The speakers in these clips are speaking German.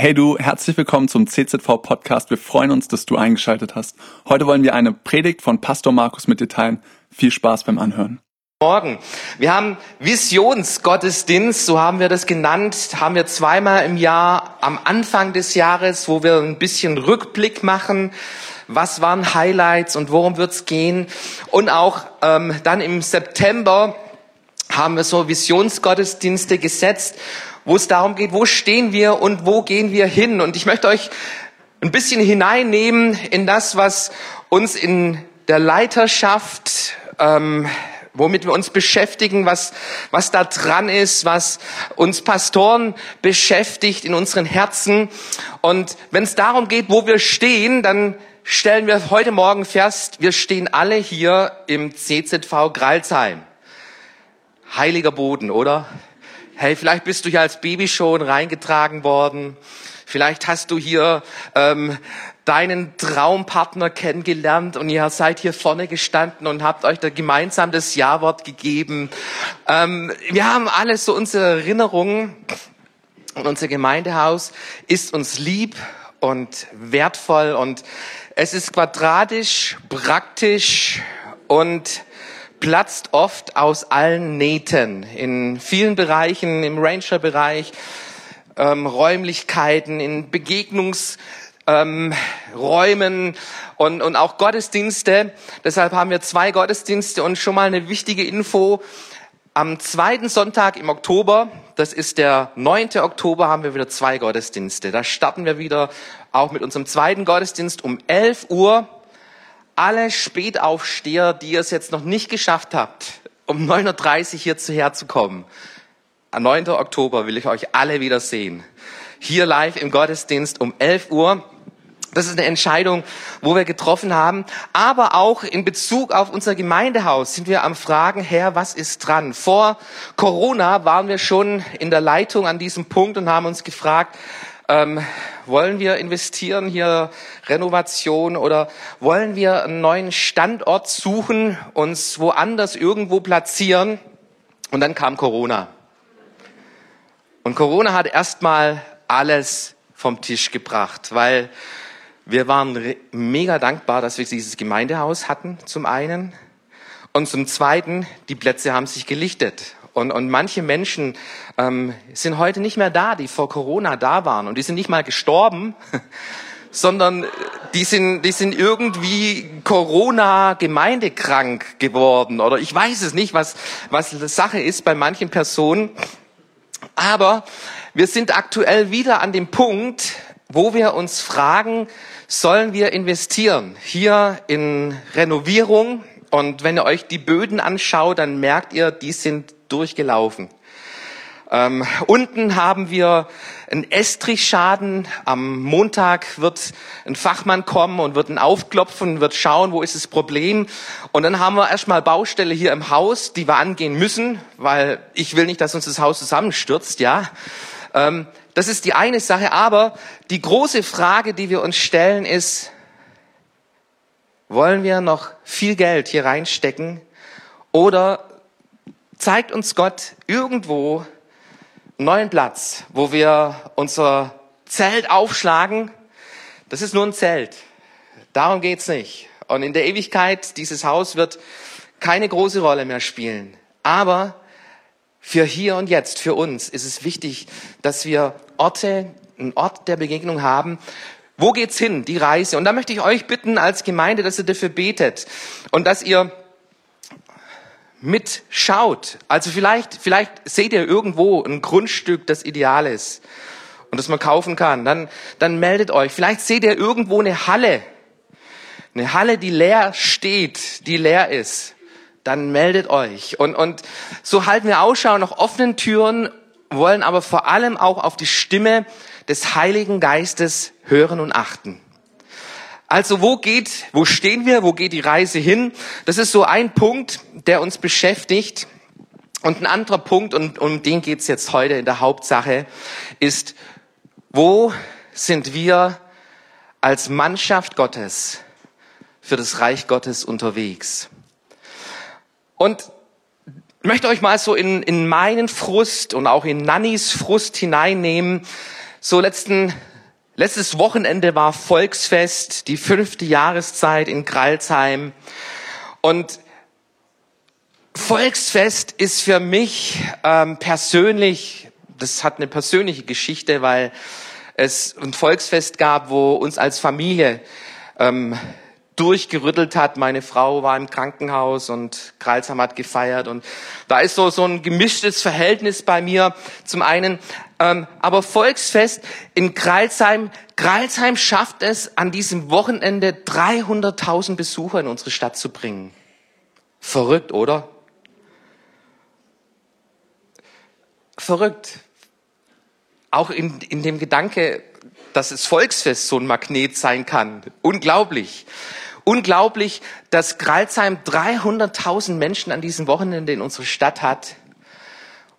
Hey du, herzlich willkommen zum CZV Podcast. Wir freuen uns, dass du eingeschaltet hast. Heute wollen wir eine Predigt von Pastor Markus mit dir teilen. Viel Spaß beim Anhören. Morgen. Wir haben Visionsgottesdienst, so haben wir das genannt, haben wir zweimal im Jahr am Anfang des Jahres, wo wir ein bisschen Rückblick machen. Was waren Highlights und worum wird's gehen? Und auch ähm, dann im September haben wir so Visionsgottesdienste gesetzt, wo es darum geht, wo stehen wir und wo gehen wir hin. Und ich möchte euch ein bisschen hineinnehmen in das, was uns in der Leiterschaft, ähm, womit wir uns beschäftigen, was, was da dran ist, was uns Pastoren beschäftigt in unseren Herzen. Und wenn es darum geht, wo wir stehen, dann stellen wir heute Morgen fest, wir stehen alle hier im CZV Gralsheim. Heiliger Boden, oder? Hey, vielleicht bist du hier als Baby schon reingetragen worden. Vielleicht hast du hier ähm, deinen Traumpartner kennengelernt und ihr seid hier vorne gestanden und habt euch da gemeinsam das Ja-Wort gegeben. Ähm, wir haben alles so unsere Erinnerungen und unser Gemeindehaus ist uns lieb und wertvoll und es ist quadratisch, praktisch und platzt oft aus allen Nähten in vielen Bereichen, im Ranger-Bereich, ähm, Räumlichkeiten, in Begegnungsräumen ähm, und, und auch Gottesdienste. Deshalb haben wir zwei Gottesdienste und schon mal eine wichtige Info. Am zweiten Sonntag im Oktober, das ist der 9. Oktober, haben wir wieder zwei Gottesdienste. Da starten wir wieder auch mit unserem zweiten Gottesdienst um 11 Uhr alle Spätaufsteher, die ihr es jetzt noch nicht geschafft habt, um 9.30 Uhr hierzu herzukommen, am 9. Oktober will ich euch alle wieder sehen. Hier live im Gottesdienst um 11 Uhr. Das ist eine Entscheidung, wo wir getroffen haben. Aber auch in Bezug auf unser Gemeindehaus sind wir am Fragen, Herr, was ist dran? Vor Corona waren wir schon in der Leitung an diesem Punkt und haben uns gefragt, ähm, wollen wir investieren hier Renovation oder wollen wir einen neuen Standort suchen, uns woanders irgendwo platzieren? Und dann kam Corona. Und Corona hat erstmal alles vom Tisch gebracht, weil wir waren mega dankbar, dass wir dieses Gemeindehaus hatten, zum einen. Und zum zweiten, die Plätze haben sich gelichtet. Und, und manche Menschen ähm, sind heute nicht mehr da, die vor Corona da waren. Und die sind nicht mal gestorben, sondern die sind, die sind irgendwie Corona-gemeindekrank geworden. Oder ich weiß es nicht, was, was Sache ist bei manchen Personen. Aber wir sind aktuell wieder an dem Punkt, wo wir uns fragen, sollen wir investieren? Hier in Renovierung. Und wenn ihr euch die Böden anschaut, dann merkt ihr, die sind durchgelaufen. Ähm, unten haben wir einen Estrichschaden. Am Montag wird ein Fachmann kommen und wird ihn aufklopfen, wird schauen, wo ist das Problem. Und dann haben wir erstmal Baustelle hier im Haus, die wir angehen müssen, weil ich will nicht, dass uns das Haus zusammenstürzt, ja. Ähm, das ist die eine Sache. Aber die große Frage, die wir uns stellen, ist, wollen wir noch viel Geld hier reinstecken oder zeigt uns Gott irgendwo einen neuen Platz, wo wir unser Zelt aufschlagen. Das ist nur ein Zelt. Darum geht's nicht. Und in der Ewigkeit, dieses Haus wird keine große Rolle mehr spielen. Aber für hier und jetzt, für uns, ist es wichtig, dass wir Orte, einen Ort der Begegnung haben. Wo geht's hin, die Reise? Und da möchte ich euch bitten als Gemeinde, dass ihr dafür betet und dass ihr mitschaut. Also vielleicht, vielleicht seht ihr irgendwo ein Grundstück, das ideal ist und das man kaufen kann. Dann, dann meldet euch. Vielleicht seht ihr irgendwo eine Halle, eine Halle, die leer steht, die leer ist. Dann meldet euch. Und, und so halten wir Ausschau nach offenen Türen, wollen aber vor allem auch auf die Stimme des Heiligen Geistes hören und achten. Also wo geht, wo stehen wir, wo geht die Reise hin? Das ist so ein Punkt, der uns beschäftigt. Und ein anderer Punkt, und um den geht's jetzt heute in der Hauptsache, ist, wo sind wir als Mannschaft Gottes für das Reich Gottes unterwegs? Und ich möchte euch mal so in, in meinen Frust und auch in Nannis Frust hineinnehmen, So letzten, letztes Wochenende war Volksfest, die fünfte Jahreszeit in Kralsheim. Und Volksfest ist für mich ähm, persönlich, das hat eine persönliche Geschichte, weil es ein Volksfest gab, wo uns als Familie ähm, durchgerüttelt hat. Meine Frau war im Krankenhaus und Kralsheim hat gefeiert und da ist so so ein gemischtes Verhältnis bei mir. Zum einen, ähm, aber Volksfest in Kralsheim. Kralsheim schafft es an diesem Wochenende 300.000 Besucher in unsere Stadt zu bringen. Verrückt, oder? Verrückt. Auch in, in dem Gedanke, dass es Volksfest so ein Magnet sein kann. Unglaublich. Unglaublich, dass Gralsheim 300.000 Menschen an diesem Wochenende in unserer Stadt hat.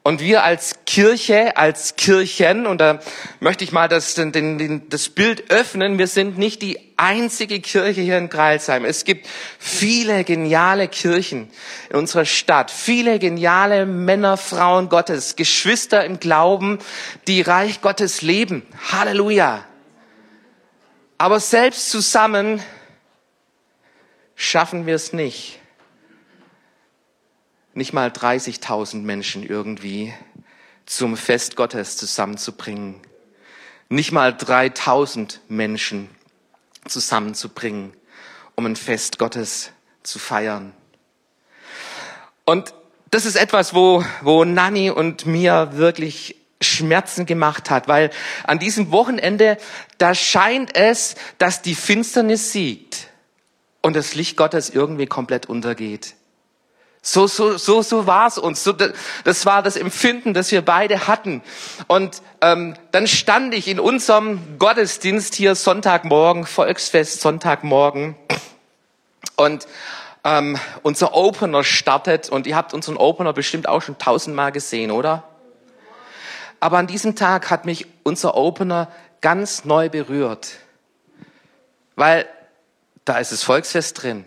Und wir als Kirche, als Kirchen, und da möchte ich mal das, den, den, das Bild öffnen, wir sind nicht die einzige Kirche hier in Greilsheim. Es gibt viele geniale Kirchen in unserer Stadt, viele geniale Männer, Frauen Gottes, Geschwister im Glauben, die Reich Gottes leben. Halleluja. Aber selbst zusammen schaffen wir es nicht, nicht mal 30.000 Menschen irgendwie zum Fest Gottes zusammenzubringen. Nicht mal 3.000 Menschen zusammenzubringen, um ein Fest Gottes zu feiern. Und das ist etwas, wo, wo Nanny und mir wirklich Schmerzen gemacht hat, weil an diesem Wochenende, da scheint es, dass die Finsternis siegt und das Licht Gottes irgendwie komplett untergeht. So, so, so, so war es uns. So, das war das Empfinden, das wir beide hatten. Und ähm, dann stand ich in unserem Gottesdienst hier Sonntagmorgen, Volksfest Sonntagmorgen. Und ähm, unser Opener startet. Und ihr habt unseren Opener bestimmt auch schon tausendmal gesehen, oder? Aber an diesem Tag hat mich unser Opener ganz neu berührt. Weil da ist das Volksfest drin.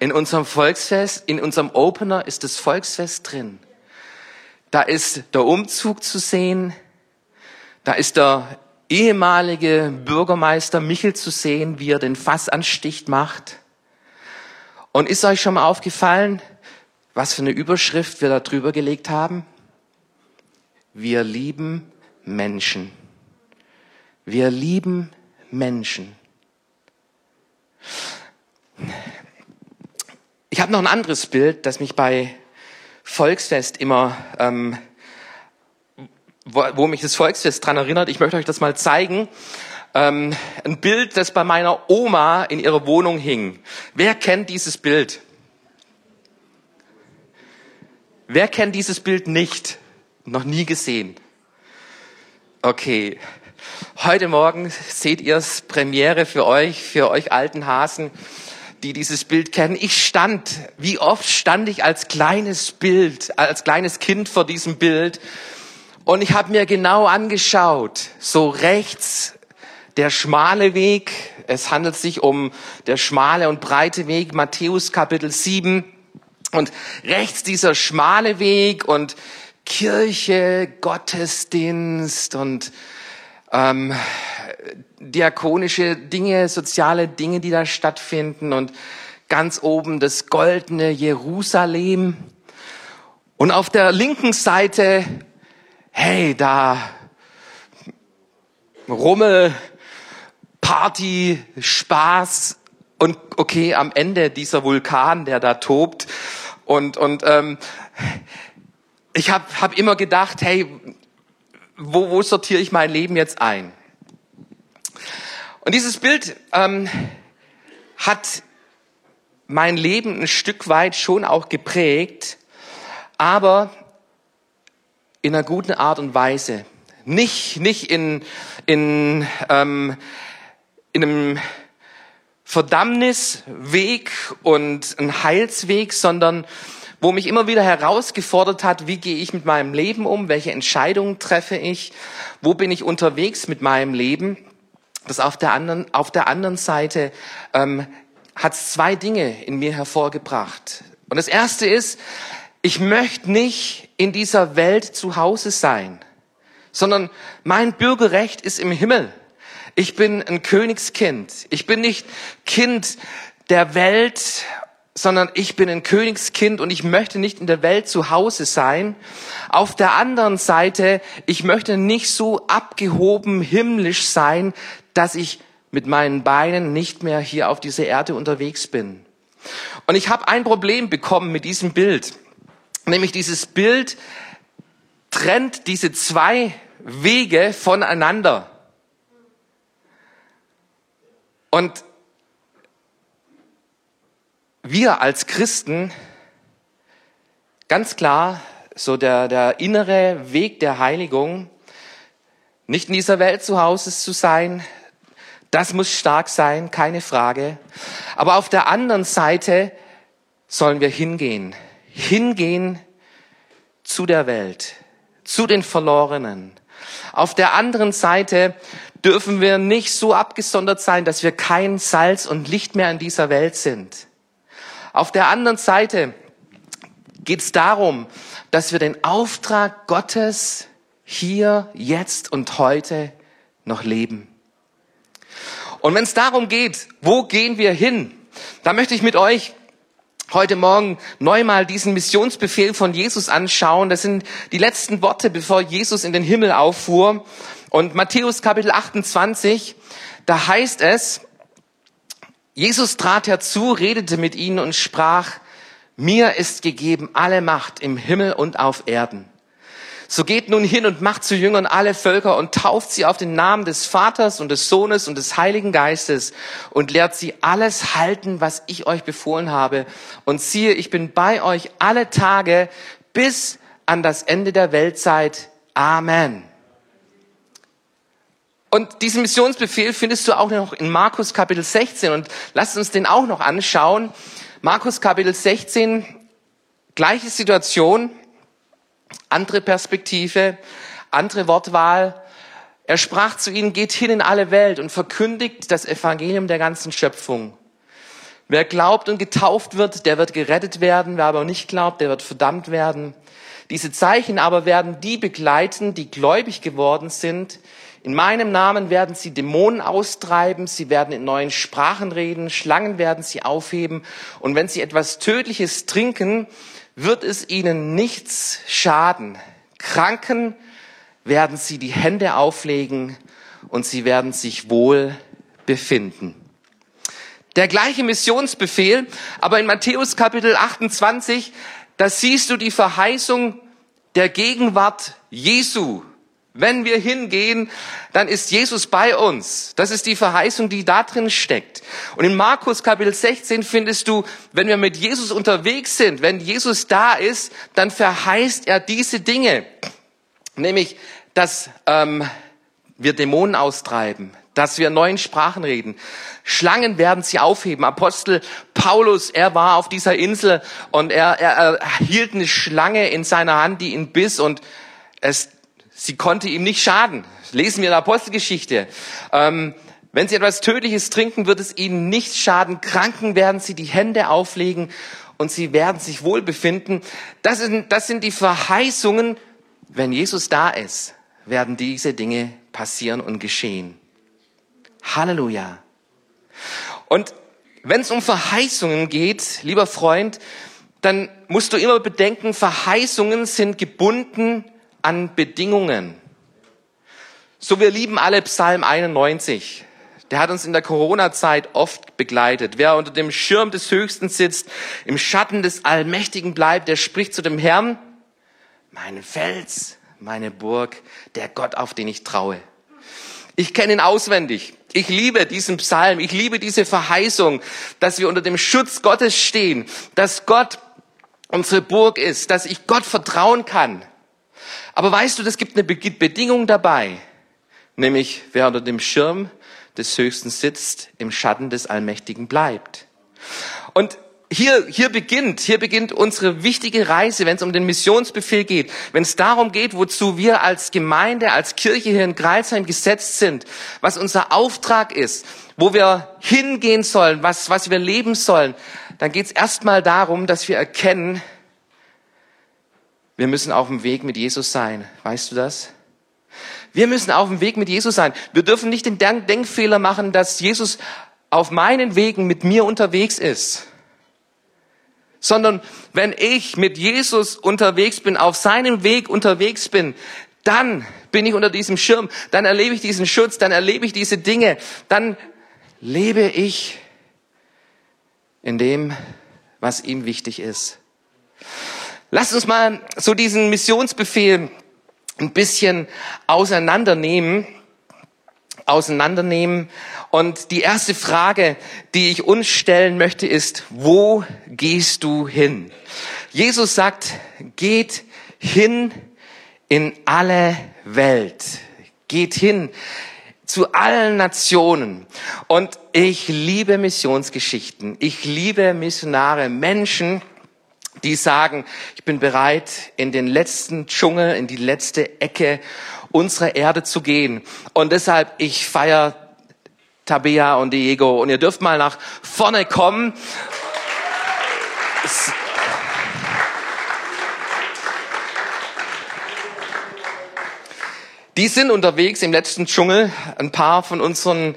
In unserem Volksfest, in unserem Opener ist das Volksfest drin. Da ist der Umzug zu sehen. Da ist der ehemalige Bürgermeister Michel zu sehen, wie er den Fassanstich macht. Und ist euch schon mal aufgefallen, was für eine Überschrift wir da drüber gelegt haben? Wir lieben Menschen. Wir lieben Menschen. Ich habe noch ein anderes Bild, das mich bei Volksfest immer, ähm, wo, wo mich das Volksfest dran erinnert. Ich möchte euch das mal zeigen. Ähm, ein Bild, das bei meiner Oma in ihrer Wohnung hing. Wer kennt dieses Bild? Wer kennt dieses Bild nicht? Noch nie gesehen? Okay. Heute Morgen seht ihr es Premiere für euch, für euch alten Hasen, die dieses Bild kennen. Ich stand, wie oft stand ich als kleines Bild, als kleines Kind vor diesem Bild. Und ich habe mir genau angeschaut, so rechts der schmale Weg, es handelt sich um der schmale und breite Weg, Matthäus Kapitel 7 und rechts dieser schmale Weg und Kirche, Gottesdienst und ähm, diakonische Dinge, soziale Dinge, die da stattfinden und ganz oben das goldene Jerusalem. Und auf der linken Seite, hey, da Rummel, Party, Spaß und okay, am Ende dieser Vulkan, der da tobt. Und, und ähm, ich habe hab immer gedacht, hey, wo, wo sortiere ich mein Leben jetzt ein? Und dieses Bild ähm, hat mein Leben ein Stück weit schon auch geprägt, aber in einer guten Art und Weise. Nicht, nicht in, in, ähm, in einem Verdammnisweg und ein Heilsweg, sondern wo mich immer wieder herausgefordert hat, wie gehe ich mit meinem Leben um, welche Entscheidungen treffe ich, wo bin ich unterwegs mit meinem Leben. Das auf der anderen, auf der anderen Seite ähm, hat zwei Dinge in mir hervorgebracht. Und das erste ist, ich möchte nicht in dieser Welt zu Hause sein, sondern mein Bürgerrecht ist im Himmel. Ich bin ein Königskind. Ich bin nicht Kind der Welt, sondern ich bin ein Königskind und ich möchte nicht in der Welt zu Hause sein. Auf der anderen Seite, ich möchte nicht so abgehoben himmlisch sein, dass ich mit meinen Beinen nicht mehr hier auf dieser Erde unterwegs bin. Und ich habe ein Problem bekommen mit diesem Bild. Nämlich dieses Bild trennt diese zwei Wege voneinander. Und wir als Christen, ganz klar, so der, der innere Weg der Heiligung, nicht in dieser Welt zu Hause zu sein, das muss stark sein, keine Frage. Aber auf der anderen Seite sollen wir hingehen, hingehen zu der Welt, zu den Verlorenen. Auf der anderen Seite dürfen wir nicht so abgesondert sein, dass wir kein Salz und Licht mehr in dieser Welt sind. Auf der anderen Seite geht es darum, dass wir den Auftrag Gottes hier, jetzt und heute noch leben. Und wenn es darum geht, wo gehen wir hin, da möchte ich mit euch heute Morgen neu mal diesen Missionsbefehl von Jesus anschauen. Das sind die letzten Worte, bevor Jesus in den Himmel auffuhr. Und Matthäus Kapitel 28, da heißt es, Jesus trat herzu, redete mit ihnen und sprach, mir ist gegeben alle Macht im Himmel und auf Erden. So geht nun hin und macht zu Jüngern alle Völker und tauft sie auf den Namen des Vaters und des Sohnes und des Heiligen Geistes und lehrt sie alles halten, was ich euch befohlen habe. Und siehe, ich bin bei euch alle Tage bis an das Ende der Weltzeit. Amen. Und diesen Missionsbefehl findest du auch noch in Markus Kapitel 16 und lasst uns den auch noch anschauen. Markus Kapitel 16, gleiche Situation andere Perspektive, andere Wortwahl. Er sprach zu ihnen, geht hin in alle Welt und verkündigt das Evangelium der ganzen Schöpfung. Wer glaubt und getauft wird, der wird gerettet werden. Wer aber nicht glaubt, der wird verdammt werden. Diese Zeichen aber werden die begleiten, die gläubig geworden sind. In meinem Namen werden sie Dämonen austreiben, sie werden in neuen Sprachen reden, Schlangen werden sie aufheben. Und wenn sie etwas Tödliches trinken, wird es ihnen nichts schaden. Kranken werden sie die Hände auflegen und sie werden sich wohl befinden. Der gleiche Missionsbefehl, aber in Matthäus Kapitel 28, da siehst du die Verheißung der Gegenwart Jesu wenn wir hingehen, dann ist Jesus bei uns. Das ist die Verheißung, die da drin steckt. Und in Markus Kapitel 16 findest du, wenn wir mit Jesus unterwegs sind, wenn Jesus da ist, dann verheißt er diese Dinge. Nämlich, dass ähm, wir Dämonen austreiben, dass wir neuen Sprachen reden. Schlangen werden sie aufheben. Apostel Paulus, er war auf dieser Insel und er, er, er hielt eine Schlange in seiner Hand, die ihn biss und es Sie konnte ihm nicht schaden. Lesen wir in der Apostelgeschichte. Ähm, wenn sie etwas Tödliches trinken, wird es ihnen nicht schaden. Kranken werden sie die Hände auflegen und sie werden sich wohl befinden. Das sind, das sind die Verheißungen. Wenn Jesus da ist, werden diese Dinge passieren und geschehen. Halleluja. Und wenn es um Verheißungen geht, lieber Freund, dann musst du immer bedenken, Verheißungen sind gebunden an Bedingungen. So, wir lieben alle Psalm 91. Der hat uns in der Corona-Zeit oft begleitet. Wer unter dem Schirm des Höchsten sitzt, im Schatten des Allmächtigen bleibt, der spricht zu dem Herrn, mein Fels, meine Burg, der Gott, auf den ich traue. Ich kenne ihn auswendig. Ich liebe diesen Psalm. Ich liebe diese Verheißung, dass wir unter dem Schutz Gottes stehen, dass Gott unsere Burg ist, dass ich Gott vertrauen kann. Aber weißt du, das gibt eine Bedingung dabei, nämlich wer unter dem Schirm des Höchsten sitzt, im Schatten des Allmächtigen bleibt. Und hier, hier beginnt, hier beginnt unsere wichtige Reise, wenn es um den Missionsbefehl geht, wenn es darum geht, wozu wir als Gemeinde, als Kirche hier in Greilsheim gesetzt sind, was unser Auftrag ist, wo wir hingehen sollen, was, was wir leben sollen, dann geht es erstmal darum, dass wir erkennen, wir müssen auf dem Weg mit Jesus sein. Weißt du das? Wir müssen auf dem Weg mit Jesus sein. Wir dürfen nicht den Denkfehler machen, dass Jesus auf meinen Wegen mit mir unterwegs ist. Sondern wenn ich mit Jesus unterwegs bin, auf seinem Weg unterwegs bin, dann bin ich unter diesem Schirm, dann erlebe ich diesen Schutz, dann erlebe ich diese Dinge, dann lebe ich in dem, was ihm wichtig ist. Lasst uns mal so diesen Missionsbefehl ein bisschen auseinandernehmen, auseinandernehmen. Und die erste Frage, die ich uns stellen möchte, ist, wo gehst du hin? Jesus sagt, geht hin in alle Welt. Geht hin zu allen Nationen. Und ich liebe Missionsgeschichten. Ich liebe Missionare, Menschen, die sagen, ich bin bereit, in den letzten Dschungel, in die letzte Ecke unserer Erde zu gehen. Und deshalb, ich feiere Tabea und Diego. Und ihr dürft mal nach vorne kommen. Die sind unterwegs im letzten Dschungel. Ein paar von unseren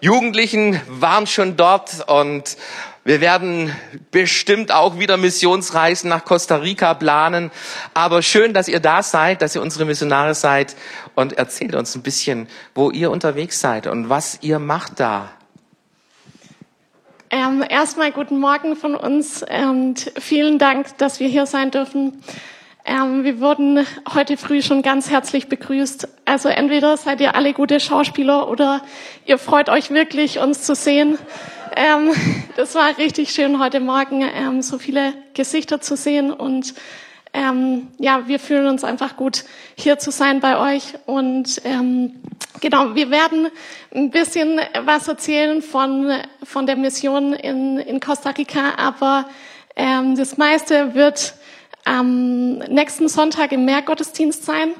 Jugendlichen waren schon dort und wir werden bestimmt auch wieder Missionsreisen nach Costa Rica planen. Aber schön, dass ihr da seid, dass ihr unsere Missionare seid und erzählt uns ein bisschen, wo ihr unterwegs seid und was ihr macht da. Ähm, erstmal guten Morgen von uns und vielen Dank, dass wir hier sein dürfen. Ähm, wir wurden heute früh schon ganz herzlich begrüßt. Also entweder seid ihr alle gute Schauspieler oder ihr freut euch wirklich, uns zu sehen. Ähm, das war richtig schön heute Morgen, ähm, so viele Gesichter zu sehen und ähm, ja, wir fühlen uns einfach gut, hier zu sein bei euch. Und ähm, genau, wir werden ein bisschen was erzählen von, von der Mission in, in Costa Rica, aber ähm, das meiste wird am nächsten Sonntag im Mehrgottesdienst sein.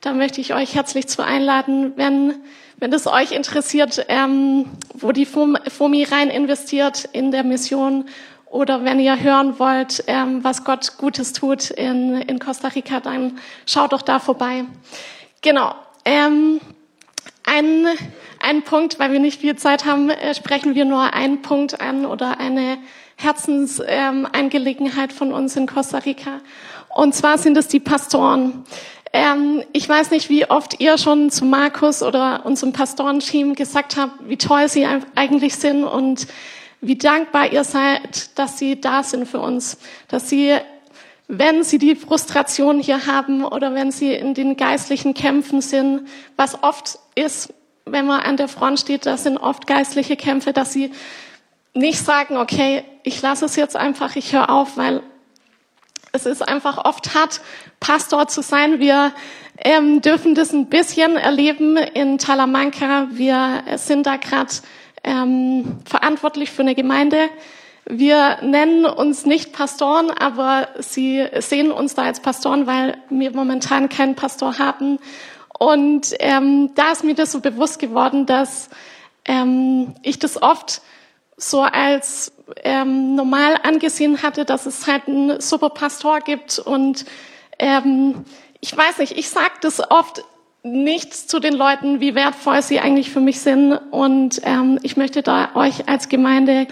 Da möchte ich euch herzlich zu einladen, wenn, wenn es euch interessiert, ähm, wo die FOMI rein investiert in der Mission oder wenn ihr hören wollt, ähm, was Gott Gutes tut in, in Costa Rica, dann schaut doch da vorbei. Genau. Ähm, ein, ein Punkt, weil wir nicht viel Zeit haben, äh, sprechen wir nur einen Punkt an oder eine Herzensangelegenheit ähm, von uns in Costa Rica. Und zwar sind es die Pastoren. Ähm, ich weiß nicht, wie oft ihr schon zu Markus oder unserem Pastorenteam gesagt habt, wie toll sie eigentlich sind und wie dankbar ihr seid, dass sie da sind für uns, dass sie wenn sie die Frustration hier haben oder wenn sie in den geistlichen Kämpfen sind, was oft ist, wenn man an der Front steht, das sind oft geistliche Kämpfe, dass sie nicht sagen, okay, ich lasse es jetzt einfach, ich höre auf, weil es ist einfach oft hart, Pastor zu sein. Wir ähm, dürfen das ein bisschen erleben in Talamanca. Wir sind da gerade ähm, verantwortlich für eine Gemeinde. Wir nennen uns nicht Pastoren, aber sie sehen uns da als Pastoren, weil wir momentan keinen Pastor haben. Und ähm, da ist mir das so bewusst geworden, dass ähm, ich das oft so als ähm, normal angesehen hatte, dass es halt einen super Pastor gibt. Und ähm, ich weiß nicht, ich sage das oft nicht zu den Leuten, wie wertvoll sie eigentlich für mich sind. Und ähm, ich möchte da euch als Gemeinde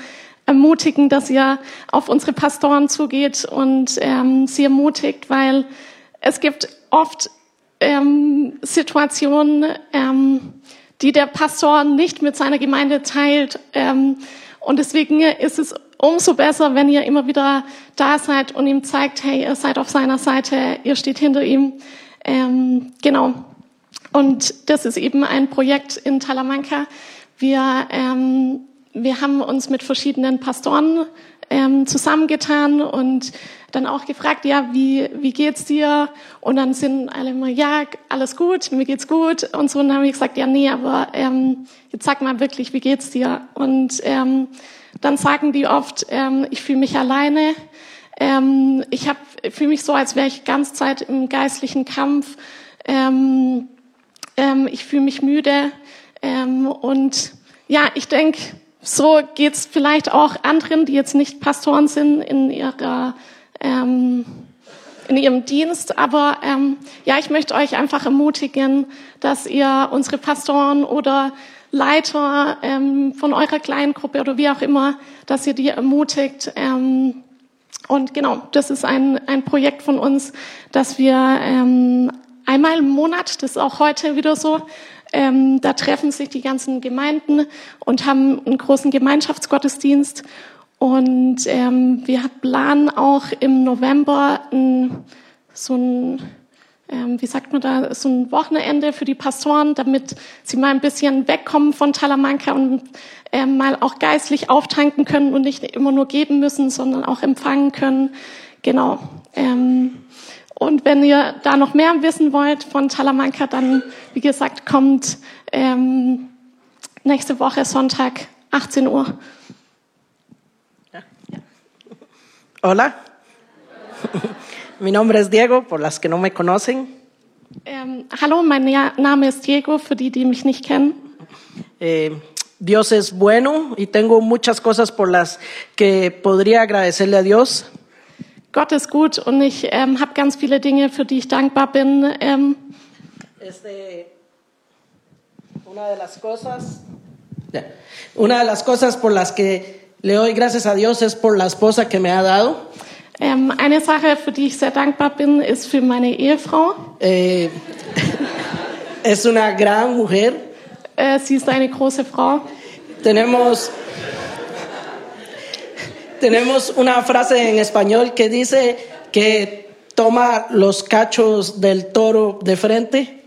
ermutigen, dass ihr auf unsere Pastoren zugeht und ähm, sie ermutigt, weil es gibt oft ähm, Situationen, ähm, die der Pastor nicht mit seiner Gemeinde teilt. Ähm, und deswegen ist es umso besser, wenn ihr immer wieder da seid und ihm zeigt, hey, ihr seid auf seiner Seite, ihr steht hinter ihm. Ähm, genau. Und das ist eben ein Projekt in Talamanca. Wir, ähm, wir haben uns mit verschiedenen Pastoren ähm, zusammengetan und dann auch gefragt, ja, wie, wie geht's dir? Und dann sind alle immer, ja, alles gut, mir geht's gut. Und so, und dann haben wir gesagt, ja, nee, aber ähm, jetzt sag mal wirklich, wie geht's dir? Und ähm, dann sagen die oft, ähm, ich fühle mich alleine. Ähm, ich fühle mich so, als wäre ich ganz Zeit im geistlichen Kampf. Ähm, ähm, ich fühle mich müde. Ähm, und ja, ich denke, so geht's vielleicht auch anderen, die jetzt nicht Pastoren sind in ihrer ähm, in ihrem Dienst. Aber ähm, ja, ich möchte euch einfach ermutigen, dass ihr unsere Pastoren oder Leiter ähm, von eurer Kleingruppe oder wie auch immer, dass ihr die ermutigt. Ähm, und genau, das ist ein, ein Projekt von uns, dass wir ähm, einmal im Monat, das ist auch heute wieder so, ähm, da treffen sich die ganzen Gemeinden und haben einen großen Gemeinschaftsgottesdienst. Und ähm, wir planen auch im November ein, so ein, ähm, wie sagt man da, so ein Wochenende für die Pastoren, damit sie mal ein bisschen wegkommen von Talamanca und ähm, mal auch geistlich auftanken können und nicht immer nur geben müssen, sondern auch empfangen können. Genau. Ähm, und wenn ihr da noch mehr wissen wollt von Talamanca, dann, wie gesagt, kommt ähm, nächste Woche Sonntag, 18 Uhr. Hola, mi nombre es Diego, por las que no me conocen. Ähm, hallo, mein Ja- Name ist Diego, für die, die mich nicht kennen. Eh, Dios es bueno y tengo muchas cosas por las que podría agradecerle a Dios. Gott ist gut und ich ähm, habe ganz viele Dinge, für die ich dankbar bin. Ähm, Este, una de las cosas, Ya. una de las cosas por las que le doy gracias a Dios es por la esposa que me ha dado. ähm, eine Sache, für die ich sehr dankbar bin, ist für meine Ehefrau. Eh, es una gran mujer. Äh, sie ist eine große Frau. Tenemos, tenemos una frase en español que dice que toma los cachos del toro de frente.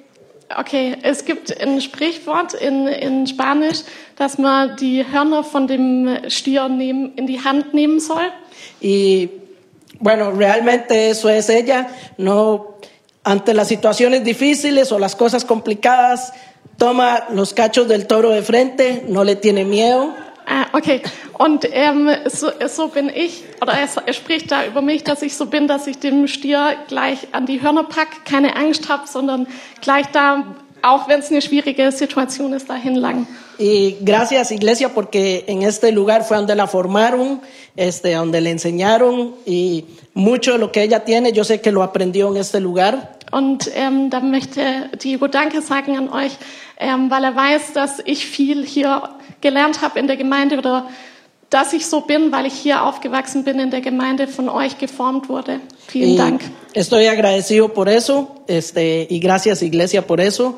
Okay, es gibt ein Sprichwort in, in Spanisch, dass man die Hörner von dem Stier nehmen, in die Hand nehmen soll. Y bueno, realmente eso es ella. No, ante las situaciones difíciles o las cosas complicadas, toma los cachos del toro de frente, no le tiene miedo. Ah, okay. Und ähm, so, so bin ich, oder er, er spricht da über mich, dass ich so bin, dass ich dem Stier gleich an die Hörner pack, keine Angst habe, sondern gleich da, auch wenn es eine schwierige Situation ist, dahin lang. Y gracias Iglesia porque en este lugar fue donde la formaron, este, donde le enseñaron y mucho de lo que ella tiene, yo sé que lo aprendió en este lugar. Und ähm, da möchte Diego Danke sagen an euch, ähm, weil er weiß, dass ich viel hier gelernt habe in der Gemeinde oder dass ich so bin, weil ich hier aufgewachsen bin in der Gemeinde, von euch geformt wurde. Vielen Y Dank. estoy agradecido por eso, este, y gracias Iglesia por eso.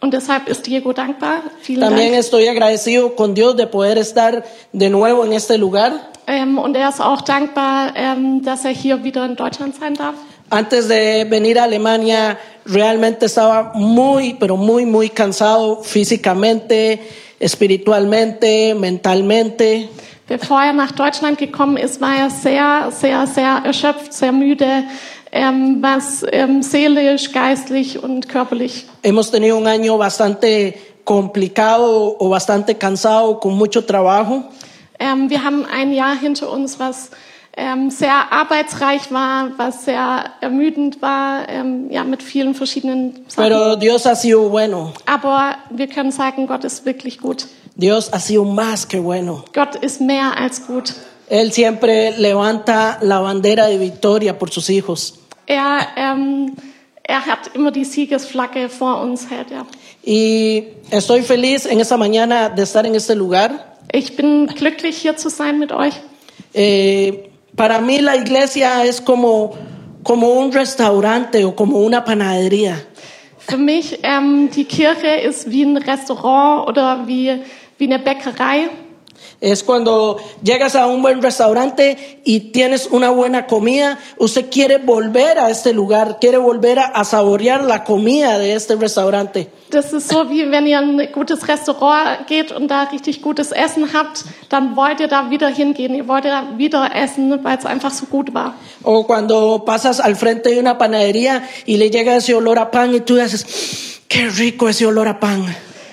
Und deshalb ist Diego dankbar. Vielen También Dank. estoy agradecido con Dios de poder estar de nuevo en este lugar. Ähm, und er ist auch dankbar, ähm, dass er hier wieder in Deutschland sein darf. Antes de venir a Alemania, realmente estaba muy, pero muy, muy cansado físicamente, espiritualmente, mentalmente. Bevor er nach Deutschland gekommen ist, war er sehr, sehr, sehr erschöpft, sehr müde, ähm, was ähm, seelisch, geistlich und körperlich. Hemos tenido un año bastante complicado o bastante cansado, con mucho trabajo. Ähm, wir haben ein Jahr hinter uns, was ähm, sehr arbeitsreich war, was sehr ermüdend war, ähm, ja, mit vielen verschiedenen Sachen. Pero Dios ha sido bueno. Aber wir können sagen, Gott ist wirklich gut. Dios ha sido más que bueno. Gott ist mehr als gut. Él siempre levanta la bandera de victoria por sus hijos. Er, ähm, er hat immer die Siegesflagge vor uns hält. Ja. Y estoy feliz en esta mañana de estar en este lugar. Ich bin glücklich, hier zu sein mit euch. Eh, para mí la iglesia es como, como un restaurante o como una panadería. Für mich, ähm, die Kirche ist wie ein Restaurant oder wie, wie eine Bäckerei. Es cuando llegas a un buen restaurante y tienes una buena comida, usted quiere volver a este lugar, quiere volver a, saborear la comida de este restaurante. Das ist so, wie wenn ihr in ein gutes Restaurant geht und da richtig gutes Essen habt, dann wollt ihr da wieder hingehen. Ihr wollt da wieder essen, weil es einfach so gut war. O cuando pasas al frente de una panadería y le llega ese olor a pan y tú dices, qué rico ese olor a pan.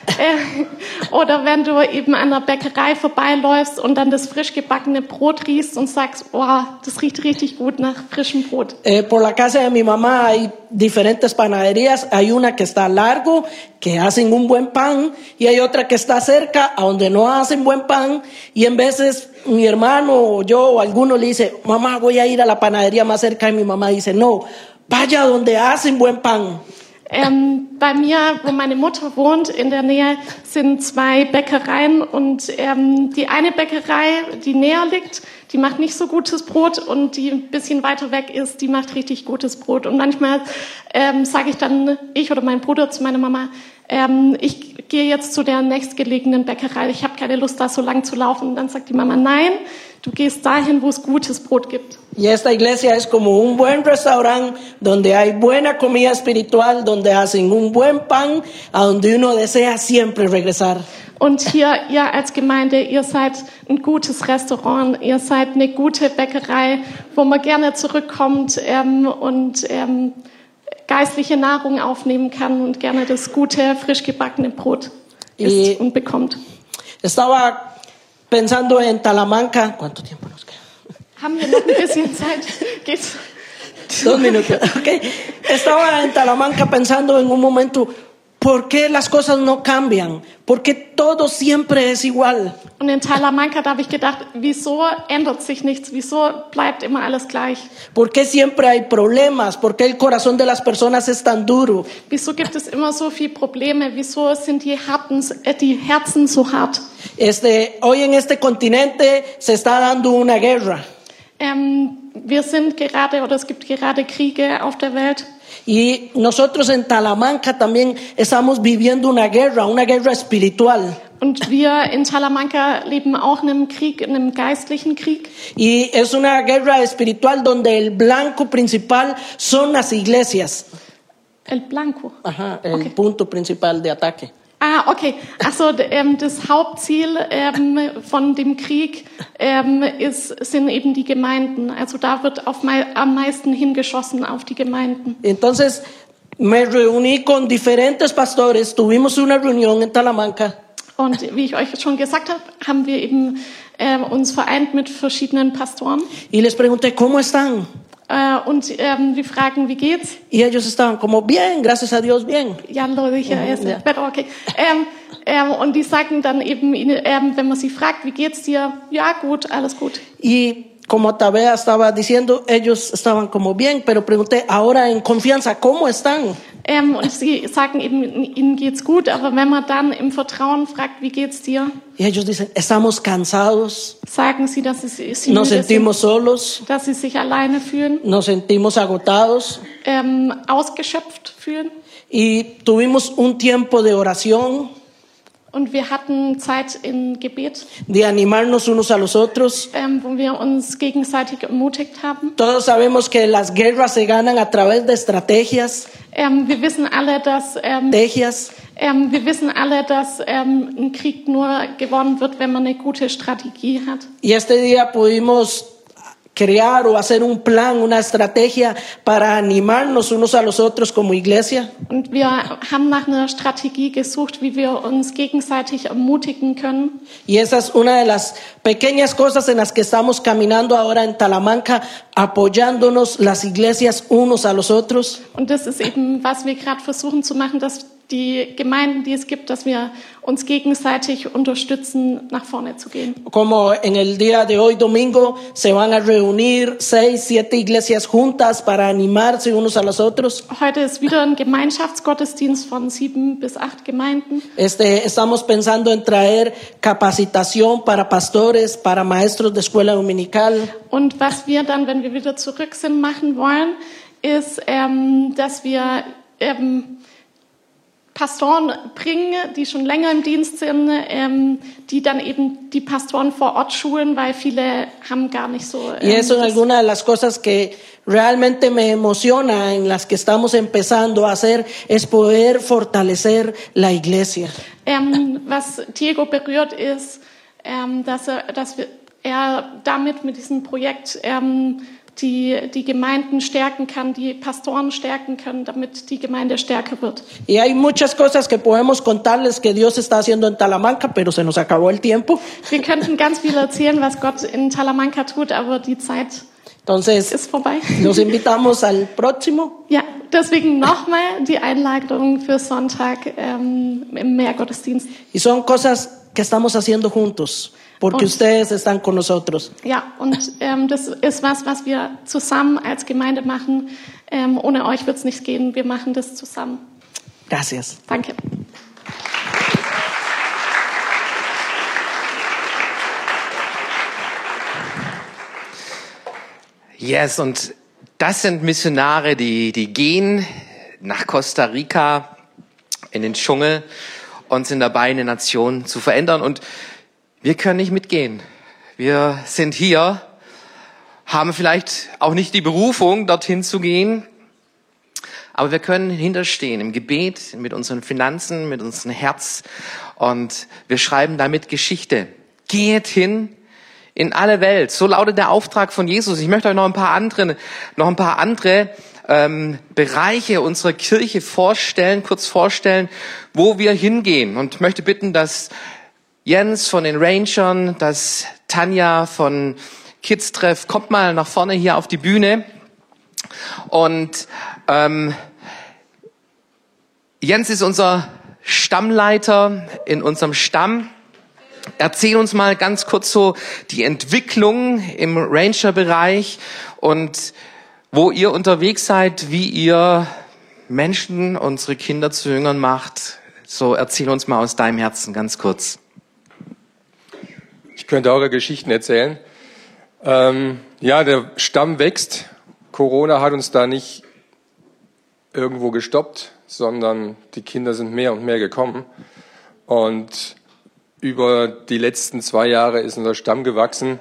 Oder wenn du eben an der Bäckerei vorbeiläufst und dann das frisch gebackene Brot riechst und sagst, oh, das riecht richtig gut nach frischem Brot. Eh, por la casa de mi mamá hay diferentes panaderías. Hay una que está largo, que hacen un buen pan, y hay otra que está cerca, a donde no hacen buen pan. Y en veces mi hermano o yo o alguno le dice, mamá, voy a ir a la panadería más cerca. Y mi mamá dice, no, vaya donde hacen buen pan. Ähm, bei mir, wo meine Mutter wohnt, in der Nähe sind zwei Bäckereien und ähm, die eine Bäckerei, die näher liegt, die macht nicht so gutes Brot und die ein bisschen weiter weg ist, die macht richtig gutes Brot. Und manchmal ähm, sage ich dann, ich oder mein Bruder zu meiner Mama, ähm, ich gehe jetzt zu der nächstgelegenen Bäckerei, ich habe keine Lust, da so lang zu laufen. Und dann sagt die Mama, nein, du gehst dahin, wo es gutes Brot gibt. Y esta iglesia es como un buen restaurante donde hay buena comida espiritual, donde hacen un buen pan, a donde uno desea siempre regresar. Und hier, ihr als Gemeinde, ihr seid ein gutes Restaurant, ihr seid eine gute Bäckerei, wo man gerne zurückkommt ähm, und ähm, geistliche Nahrung aufnehmen kann und gerne das gute, frisch gebackene Brot isst Y- und bekommt. Estaba pensando en Talamanca. ¿Cuánto tiempo nos queda? Haben wir noch ein bisschen Zeit? Geht's? Dos minutos. ok. Estaba en Talamanca pensando en un momento, ¿por qué las cosas no cambian? ¿Por qué todo siempre es igual? Und in Talamanca da habe ich gedacht, wieso ändert sich nichts? Wieso bleibt immer alles gleich? ¿Por qué siempre hay problemas? ¿Por qué el corazón de las personas es tan duro? Wieso gibt es immer so viele Probleme? Wieso sind die, Hartens, äh, die Herzen so hart? Este, hoy en este continente se está dando una guerra Ähm, wir sind gerade, oder es gibt gerade Kriege auf der Welt. Y nosotros en Talamanca también estamos viviendo una guerra, una guerra espiritual. Und wir in Talamanca leben auch in einem Krieg, in einem geistlichen Krieg. Y es una guerra espiritual donde el blanco principal son las iglesias. El Blanco. Ajá, el Okay. punto principal de ataque. Ah, okay. Also ähm, das Hauptziel ähm, von dem Krieg ähm, ist, sind eben die Gemeinden. Also da wird auf mei am meisten hingeschossen auf die Gemeinden. Entonces me reuní con diferentes pastores, tuvimos una reunión en Talamanca Und wie ich euch schon gesagt habe, haben wir eben ähm, uns vereint mit verschiedenen Pastoren. y les pregunté, ¿cómo están? Äh, und ähm, wir fragen, wie geht's? Y ellos estaban como, bien, gracias a Dios, bien. Ja, Leute, ich ist ja. better, okay. Ähm, ähm, und die sagen dann eben, ähm, wenn man sie fragt, wie geht's dir? Ja, gut, alles gut. Y como Tabea estaba diciendo, ellos estaban como bien, pero pregunté, ahora en confianza, ¿cómo están? Ähm, sie sagen eben, ihnen geht's gut, aber wenn man dann im Vertrauen fragt, wie geht's dir, Y ellos dicen, estamos cansados, sagen sie, dass sie, sie nos sentimos sind, solos, dass sie sich alleine fühlen, nos sentimos agotados. Ähm, ausgeschöpft fühlen. y tuvimos un tiempo de oración, Und wir hatten Zeit in Gebet, de animarnos unos a los otros. ähm, wo wir uns gegenseitig ermutigt haben. Todos sabemos que las guerras se ganan a través de estrategias, Ähm, wir wissen alle, dass ähm, estrategias. ähm, wir wissen alle, dass ähm, ein Krieg nur gewonnen wird, wenn man eine gute Strategie hat. Y este día pudimos crear o hacer un plan, una estrategia para animarnos unos a los otros como iglesia. Und wir haben nach einer Strategie gesucht, wie wir uns gegenseitig ermutigen können. Y esa es una de las pequeñas cosas en las que estamos caminando ahora en Talamanca, apoyándonos las iglesias unos a los otros. Und das ist eben, was wir gerade versuchen zu machen, dass die Gemeinden, die es gibt, dass wir uns gegenseitig unterstützen, nach vorne zu gehen. Como en el día de hoy, domingo, se van a reunir seis, siete iglesias juntas para animarse unos a los otros. Heute ist wieder ein Gemeinschaftsgottesdienst von sieben bis acht Gemeinden. Este, estamos pensando en traer capacitación para pastores, para maestros de escuela dominical. Und was wir dann, wenn wir wieder zurück sind, machen wollen, ist, ähm, dass wir ähm, Pastoren bringen, die schon länger im Dienst sind, ähm, die dann eben die Pastoren vor Ort schulen, weil viele haben gar nicht so. Y eso es alguna de las cosas que realmente me emociona en las que estamos empezando a hacer, es poder fortalecer la iglesia. Ähm, was Diego berührt ist, ähm, dass, er, dass wir, er damit mit diesem Projekt ähm, die die Gemeinden stärken kann, die Pastoren stärken können, damit die Gemeinde stärker wird. Y hay muchas cosas que podemos contarles que Dios está haciendo en Talamanca, pero se nos acabó el tiempo. Wir könnten ganz viel erzählen, was Gott in Talamanca tut, aber die Zeit Entonces, ist vorbei. los invitamos al próximo. Ja, deswegen nochmal die Einladung für Sonntag ähm, im Mehrgottesdienst. Y son cosas que estamos haciendo juntos, porque Und- ustedes están con nosotros. Ja, und ähm, das ist was, was wir zusammen als Gemeinde machen. Ähm, ohne euch wird es nicht gehen. Wir machen das zusammen. Gracias. Danke. Yes, und das sind Missionare, die, die gehen nach Costa Rica in den Dschungel und sind dabei, eine Nation zu verändern. Und wir können nicht mitgehen. Wir sind hier, haben vielleicht auch nicht die Berufung, dorthin zu gehen, aber wir können hinterstehen im Gebet, mit unseren Finanzen, mit unserem Herz und wir schreiben damit Geschichte. Geht hin in alle Welt. So lautet der Auftrag von Jesus. Ich möchte euch noch ein paar andere, noch ein paar andere ähm, Bereiche unserer Kirche vorstellen, kurz vorstellen, wo wir hingehen und möchte bitten, dass Jens von den Rangern, dass Tanja von Kids Treff, kommt mal nach vorne hier auf die Bühne. Und ähm, Jens ist unser Stammleiter in unserem Stamm. Erzähl uns mal ganz kurz so die Entwicklung im Ranger-Bereich und wo ihr unterwegs seid, wie ihr Menschen, unsere Kinder zu Jüngern macht. So erzähl uns mal aus deinem Herzen ganz kurz. Ich könnte eure Geschichten erzählen. Ähm, ja, der Stamm wächst. Corona hat uns da nicht irgendwo gestoppt, sondern die Kinder sind mehr und mehr gekommen. Und über die letzten zwei Jahre ist unser Stamm gewachsen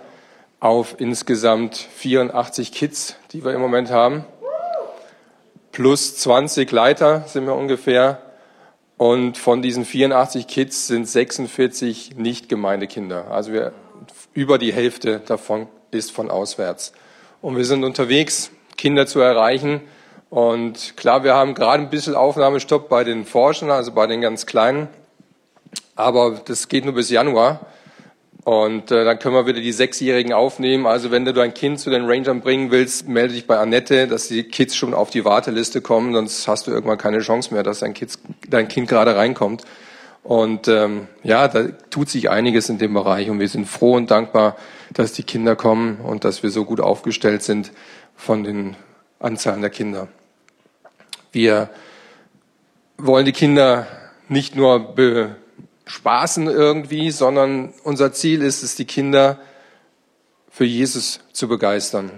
auf insgesamt 84 Kids, die wir im Moment haben. Plus 20 Leiter sind wir ungefähr. Und von diesen 84 Kids sind 46 nicht Gemeindekinder. Also wir, über die Hälfte davon ist von auswärts. Und wir sind unterwegs, Kinder zu erreichen. Und klar, wir haben gerade ein bisschen Aufnahmestopp bei den Forschern, also bei den ganz Kleinen. Aber das geht nur bis Januar. Und äh, dann können wir wieder die Sechsjährigen aufnehmen. Also wenn du dein Kind zu den Rangern bringen willst, melde dich bei Annette, dass die Kids schon auf die Warteliste kommen, sonst hast du irgendwann keine Chance mehr, dass dein, Kids, dein Kind gerade reinkommt. Und ähm, ja, da tut sich einiges in dem Bereich und wir sind froh und dankbar, dass die Kinder kommen und dass wir so gut aufgestellt sind von den Anzahlen der Kinder. Wir wollen die Kinder nicht nur bespaßen irgendwie, sondern unser Ziel ist es, die Kinder für Jesus zu begeistern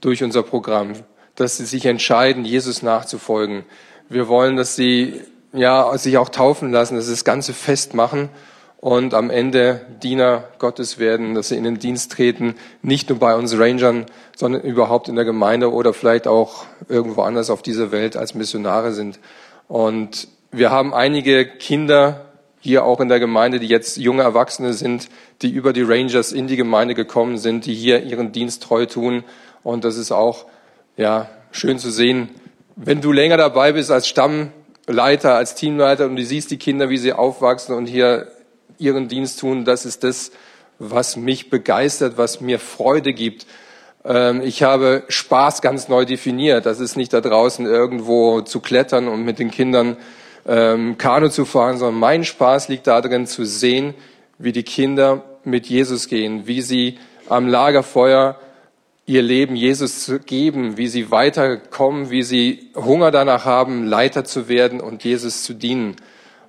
durch unser Programm, dass sie sich entscheiden, Jesus nachzufolgen. Wir wollen, dass sie ja, sich auch taufen lassen, dass sie das Ganze festmachen und am Ende Diener Gottes werden, dass sie in den Dienst treten, nicht nur bei uns Rangern, sondern überhaupt in der Gemeinde oder vielleicht auch irgendwo anders auf dieser Welt als Missionare sind. Und wir haben einige Kinder hier auch in der Gemeinde, die jetzt junge Erwachsene sind, die über die Rangers in die Gemeinde gekommen sind, die hier ihren Dienst treu tun. Und das ist auch, ja, schön zu sehen. Wenn du länger dabei bist als Stammleiter, als Teamleiter und du siehst die Kinder, wie sie aufwachsen und hier ihren Dienst tun, das ist das, was mich begeistert, was mir Freude gibt. Ähm, Ich habe Spaß ganz neu definiert. Das ist nicht da draußen irgendwo zu klettern und mit den Kindern ähm, Kanu zu fahren, sondern mein Spaß liegt darin zu sehen, wie die Kinder mit Jesus gehen, wie sie am Lagerfeuer ihr Leben Jesus zu geben, wie sie weiterkommen, wie sie Hunger danach haben, Leiter zu werden und Jesus zu dienen.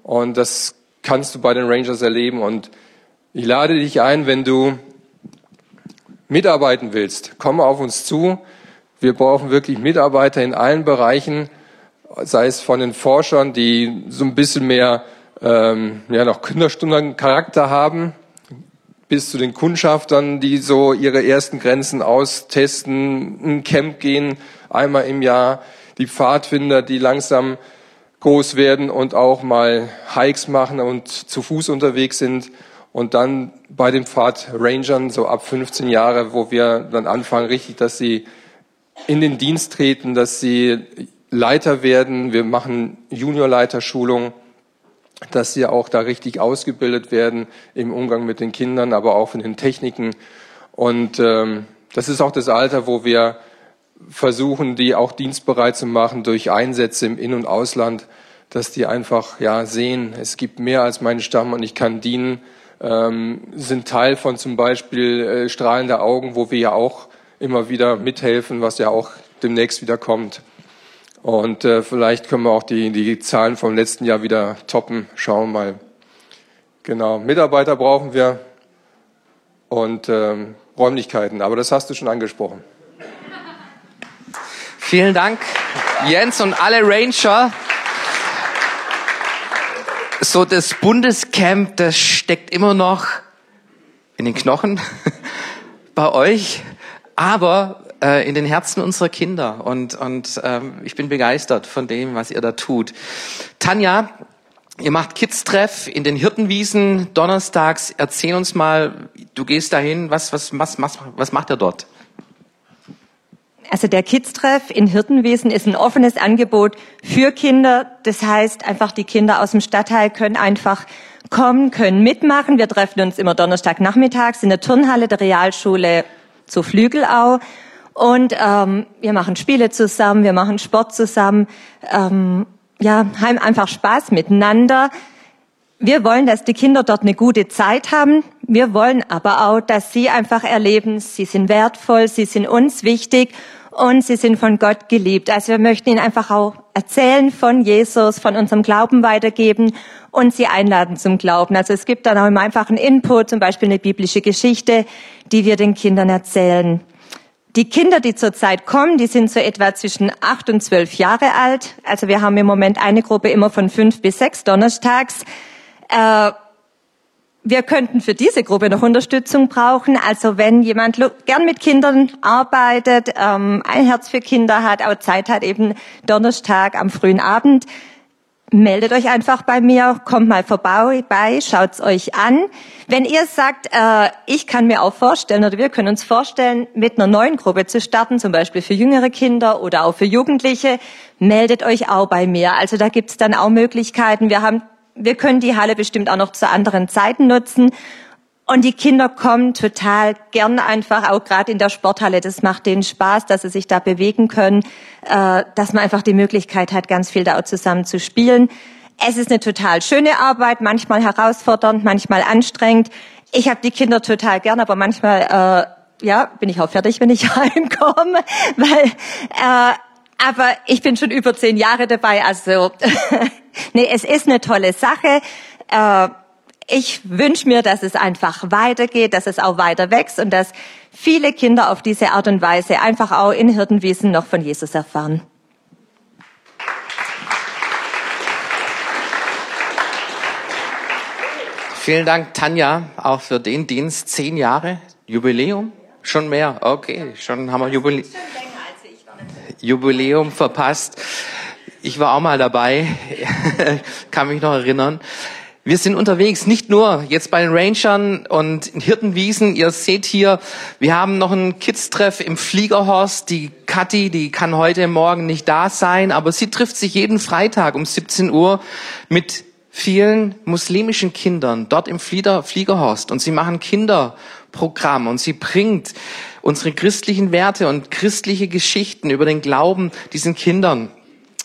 Und das kannst du bei den Rangers erleben. Und ich lade dich ein, wenn du mitarbeiten willst, komm auf uns zu. Wir brauchen wirklich Mitarbeiter in allen Bereichen, sei es von den Forschern, die so ein bisschen mehr ähm, ja, noch Kinderstundencharakter haben, bis zu den Kundschaftern, die so ihre ersten Grenzen austesten, ein Camp gehen einmal im Jahr, die Pfadfinder, die langsam groß werden und auch mal Hikes machen und zu Fuß unterwegs sind. Und dann bei den Pfadrangern, so ab 15 Jahre, wo wir dann anfangen, richtig, dass sie in den Dienst treten, dass sie Leiter werden. Wir machen Juniorleiterschulung, dass sie auch da richtig ausgebildet werden im Umgang mit den Kindern, aber auch in den Techniken. Und ähm, das ist auch das Alter, wo wir versuchen, die auch dienstbereit zu machen durch Einsätze im In- und Ausland, dass die einfach ja sehen, es gibt mehr als meinen Stamm und ich kann dienen, ähm, sind Teil von zum Beispiel äh, strahlende Augen, wo wir ja auch immer wieder mithelfen, was ja auch demnächst wieder kommt. Und äh, vielleicht können wir auch die, die Zahlen vom letzten Jahr wieder toppen. Schauen wir mal. Genau, Mitarbeiter brauchen wir und ähm, Räumlichkeiten, aber das hast du schon angesprochen. Vielen Dank, Jens und alle Ranger. So, das Bundescamp, das steckt immer noch in den Knochen bei euch, aber äh, in den Herzen unserer Kinder. Und, und ähm, ich bin begeistert von dem, was ihr da tut. Tanja, ihr macht Kids-Treff in den Hirtenwiesen donnerstags. Erzähl uns mal, du gehst dahin, was, was, was, was, was macht ihr dort? Also der Kids-Treff in Hirtenwesen ist ein offenes Angebot für Kinder. Das heißt, einfach die Kinder aus dem Stadtteil können einfach kommen, können mitmachen. Wir treffen uns immer Donnerstagnachmittags in der Turnhalle der Realschule zu Flügelau. Und ähm, wir machen Spiele zusammen, wir machen Sport zusammen. Ähm, ja, haben einfach Spaß miteinander. Wir wollen, dass die Kinder dort eine gute Zeit haben. Wir wollen aber auch, dass sie einfach erleben, sie sind wertvoll, sie sind uns wichtig und sie sind von Gott geliebt. Also wir möchten ihnen einfach auch erzählen von Jesus, von unserem Glauben weitergeben und sie einladen zum Glauben. Also es gibt dann auch immer einfach einen Input, zum Beispiel eine biblische Geschichte, die wir den Kindern erzählen. Die Kinder, die zurzeit kommen, die sind so etwa zwischen acht und zwölf Jahre alt. Also wir haben im Moment eine Gruppe immer von fünf bis sechs donnerstags. Äh, wir könnten für diese Gruppe noch Unterstützung brauchen. Also wenn jemand gern mit Kindern arbeitet, ähm, ein Herz für Kinder hat, auch Zeit hat, eben Donnerstag am frühen Abend, meldet euch einfach bei mir, kommt mal vorbei, schaut's euch an. Wenn ihr sagt, äh, ich kann mir auch vorstellen oder wir können uns vorstellen, mit einer neuen Gruppe zu starten, zum Beispiel für jüngere Kinder oder auch für Jugendliche, meldet euch auch bei mir. Also da gibt's dann auch Möglichkeiten. Wir haben, wir können die Halle bestimmt auch noch zu anderen Zeiten nutzen. Und die Kinder kommen total gern einfach, auch gerade in der Sporthalle. Das macht denen Spaß, dass sie sich da bewegen können, äh, dass man einfach die Möglichkeit hat, ganz viel da auch zusammen zu spielen. Es ist eine total schöne Arbeit, manchmal herausfordernd, manchmal anstrengend. Ich habe die Kinder total gern, aber manchmal äh, ja bin ich auch fertig, wenn ich heimkomme, weil äh, aber ich bin schon über zehn Jahre dabei, also nee, es ist eine tolle Sache. Äh, ich wünsche mir, dass es einfach weitergeht, dass es auch weiter wächst und dass viele Kinder auf diese Art und Weise einfach auch in Hirtenwiesen noch von Jesus erfahren. Vielen Dank, Tanja, auch für den Dienst. Zehn Jahre, Jubiläum? Schon mehr, okay, schon haben wir Jubiläum. Jubiläum verpasst. Ich war auch mal dabei, kann mich noch erinnern. Wir sind unterwegs, nicht nur jetzt bei den Rangern und Hirtenwiesen. Ihr seht hier, wir haben noch einen Kids-Treff im Fliegerhorst. Die Kathi, die kann heute Morgen nicht da sein, aber sie trifft sich jeden Freitag um 17 Uhr mit vielen muslimischen Kindern dort im Flieger, Fliegerhorst und sie machen Kinderprogramm und sie bringt unsere christlichen Werte und christliche Geschichten über den Glauben diesen Kindern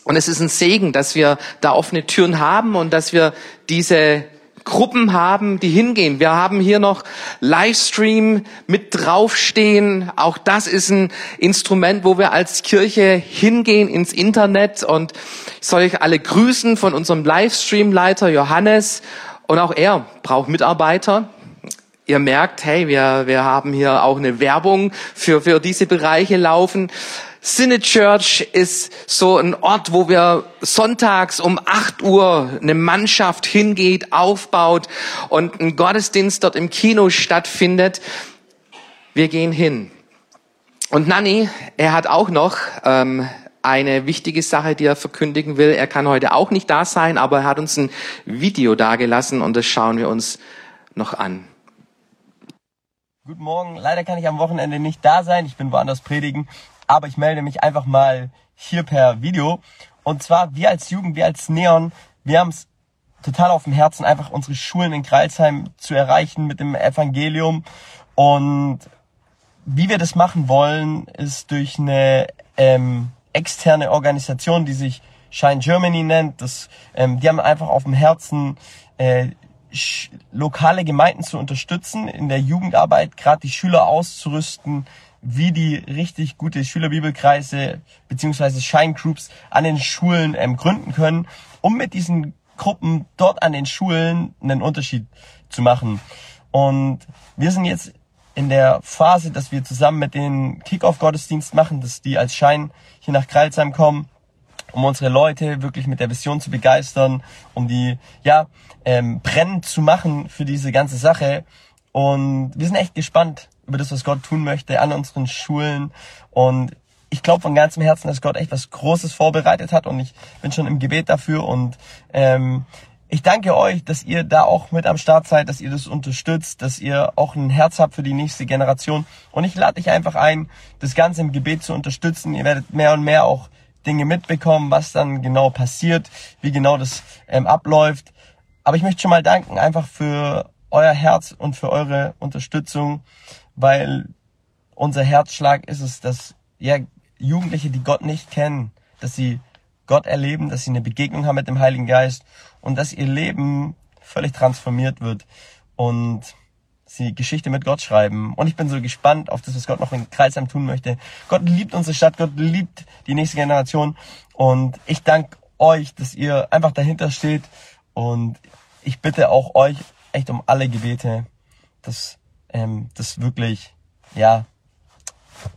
und es ist ein Segen, dass wir da offene Türen haben und dass wir diese Gruppen haben, die hingehen. Wir haben hier noch Livestream mit draufstehen. Auch das ist ein Instrument, wo wir als Kirche hingehen ins Internet. Und ich soll euch alle grüßen von unserem Livestream-Leiter Johannes. Und auch er braucht Mitarbeiter. Ihr merkt, hey, wir, wir haben hier auch eine Werbung für, für diese Bereiche laufen. Sinne Church ist so ein Ort, wo wir sonntags um 8 Uhr eine Mannschaft hingeht, aufbaut und ein Gottesdienst dort im Kino stattfindet. Wir gehen hin. Und Nanni, er hat auch noch ähm, eine wichtige Sache, die er verkündigen will. Er kann heute auch nicht da sein, aber er hat uns ein Video dagelassen und das schauen wir uns noch an. Guten Morgen. Leider kann ich am Wochenende nicht da sein. Ich bin woanders predigen. Aber ich melde mich einfach mal hier per Video. Und zwar, wir als Jugend, wir als Neon, wir haben es total auf dem Herzen, einfach unsere Schulen in Kreilsheim zu erreichen mit dem Evangelium. Und wie wir das machen wollen, ist durch eine ähm, externe Organisation, die sich Shine Germany nennt. Das, ähm, die haben einfach auf dem Herzen, äh, lokale Gemeinden zu unterstützen, in der Jugendarbeit gerade die Schüler auszurüsten, wie die richtig gute Schülerbibelkreise beziehungsweise Groups an den Schulen ähm, gründen können, um mit diesen Gruppen dort an den Schulen einen Unterschied zu machen. Und wir sind jetzt in der Phase, dass wir zusammen mit den Kickoff-Gottesdienst machen, dass die als Schein hier nach Kreilsheim kommen, um unsere Leute wirklich mit der Vision zu begeistern, um die, ja, ähm, brennend zu machen für diese ganze Sache. Und wir sind echt gespannt über das, was Gott tun möchte an unseren Schulen. Und ich glaube von ganzem Herzen, dass Gott echt was Großes vorbereitet hat und ich bin schon im Gebet dafür und ähm, ich danke euch, dass ihr da auch mit am Start seid, dass ihr das unterstützt, dass ihr auch ein Herz habt für die nächste Generation. Und ich lade dich einfach ein, das Ganze im Gebet zu unterstützen. Ihr werdet mehr und mehr auch Dinge mitbekommen, was dann genau passiert, wie genau das ähm, abläuft. Aber ich möchte schon mal danken einfach für euer Herz und für eure Unterstützung, weil unser Herzschlag ist es, dass ja Jugendliche, die Gott nicht kennen, dass sie Gott erleben, dass sie eine Begegnung haben mit dem Heiligen Geist und dass ihr Leben völlig transformiert wird und sie Geschichte mit Gott schreiben. Und ich bin so gespannt auf das, was Gott noch in Kreisheim tun möchte. Gott liebt unsere Stadt, Gott liebt die nächste Generation und ich danke euch, dass ihr einfach dahinter steht und ich bitte auch euch echt um alle Gebete, dass ähm, das wirklich ja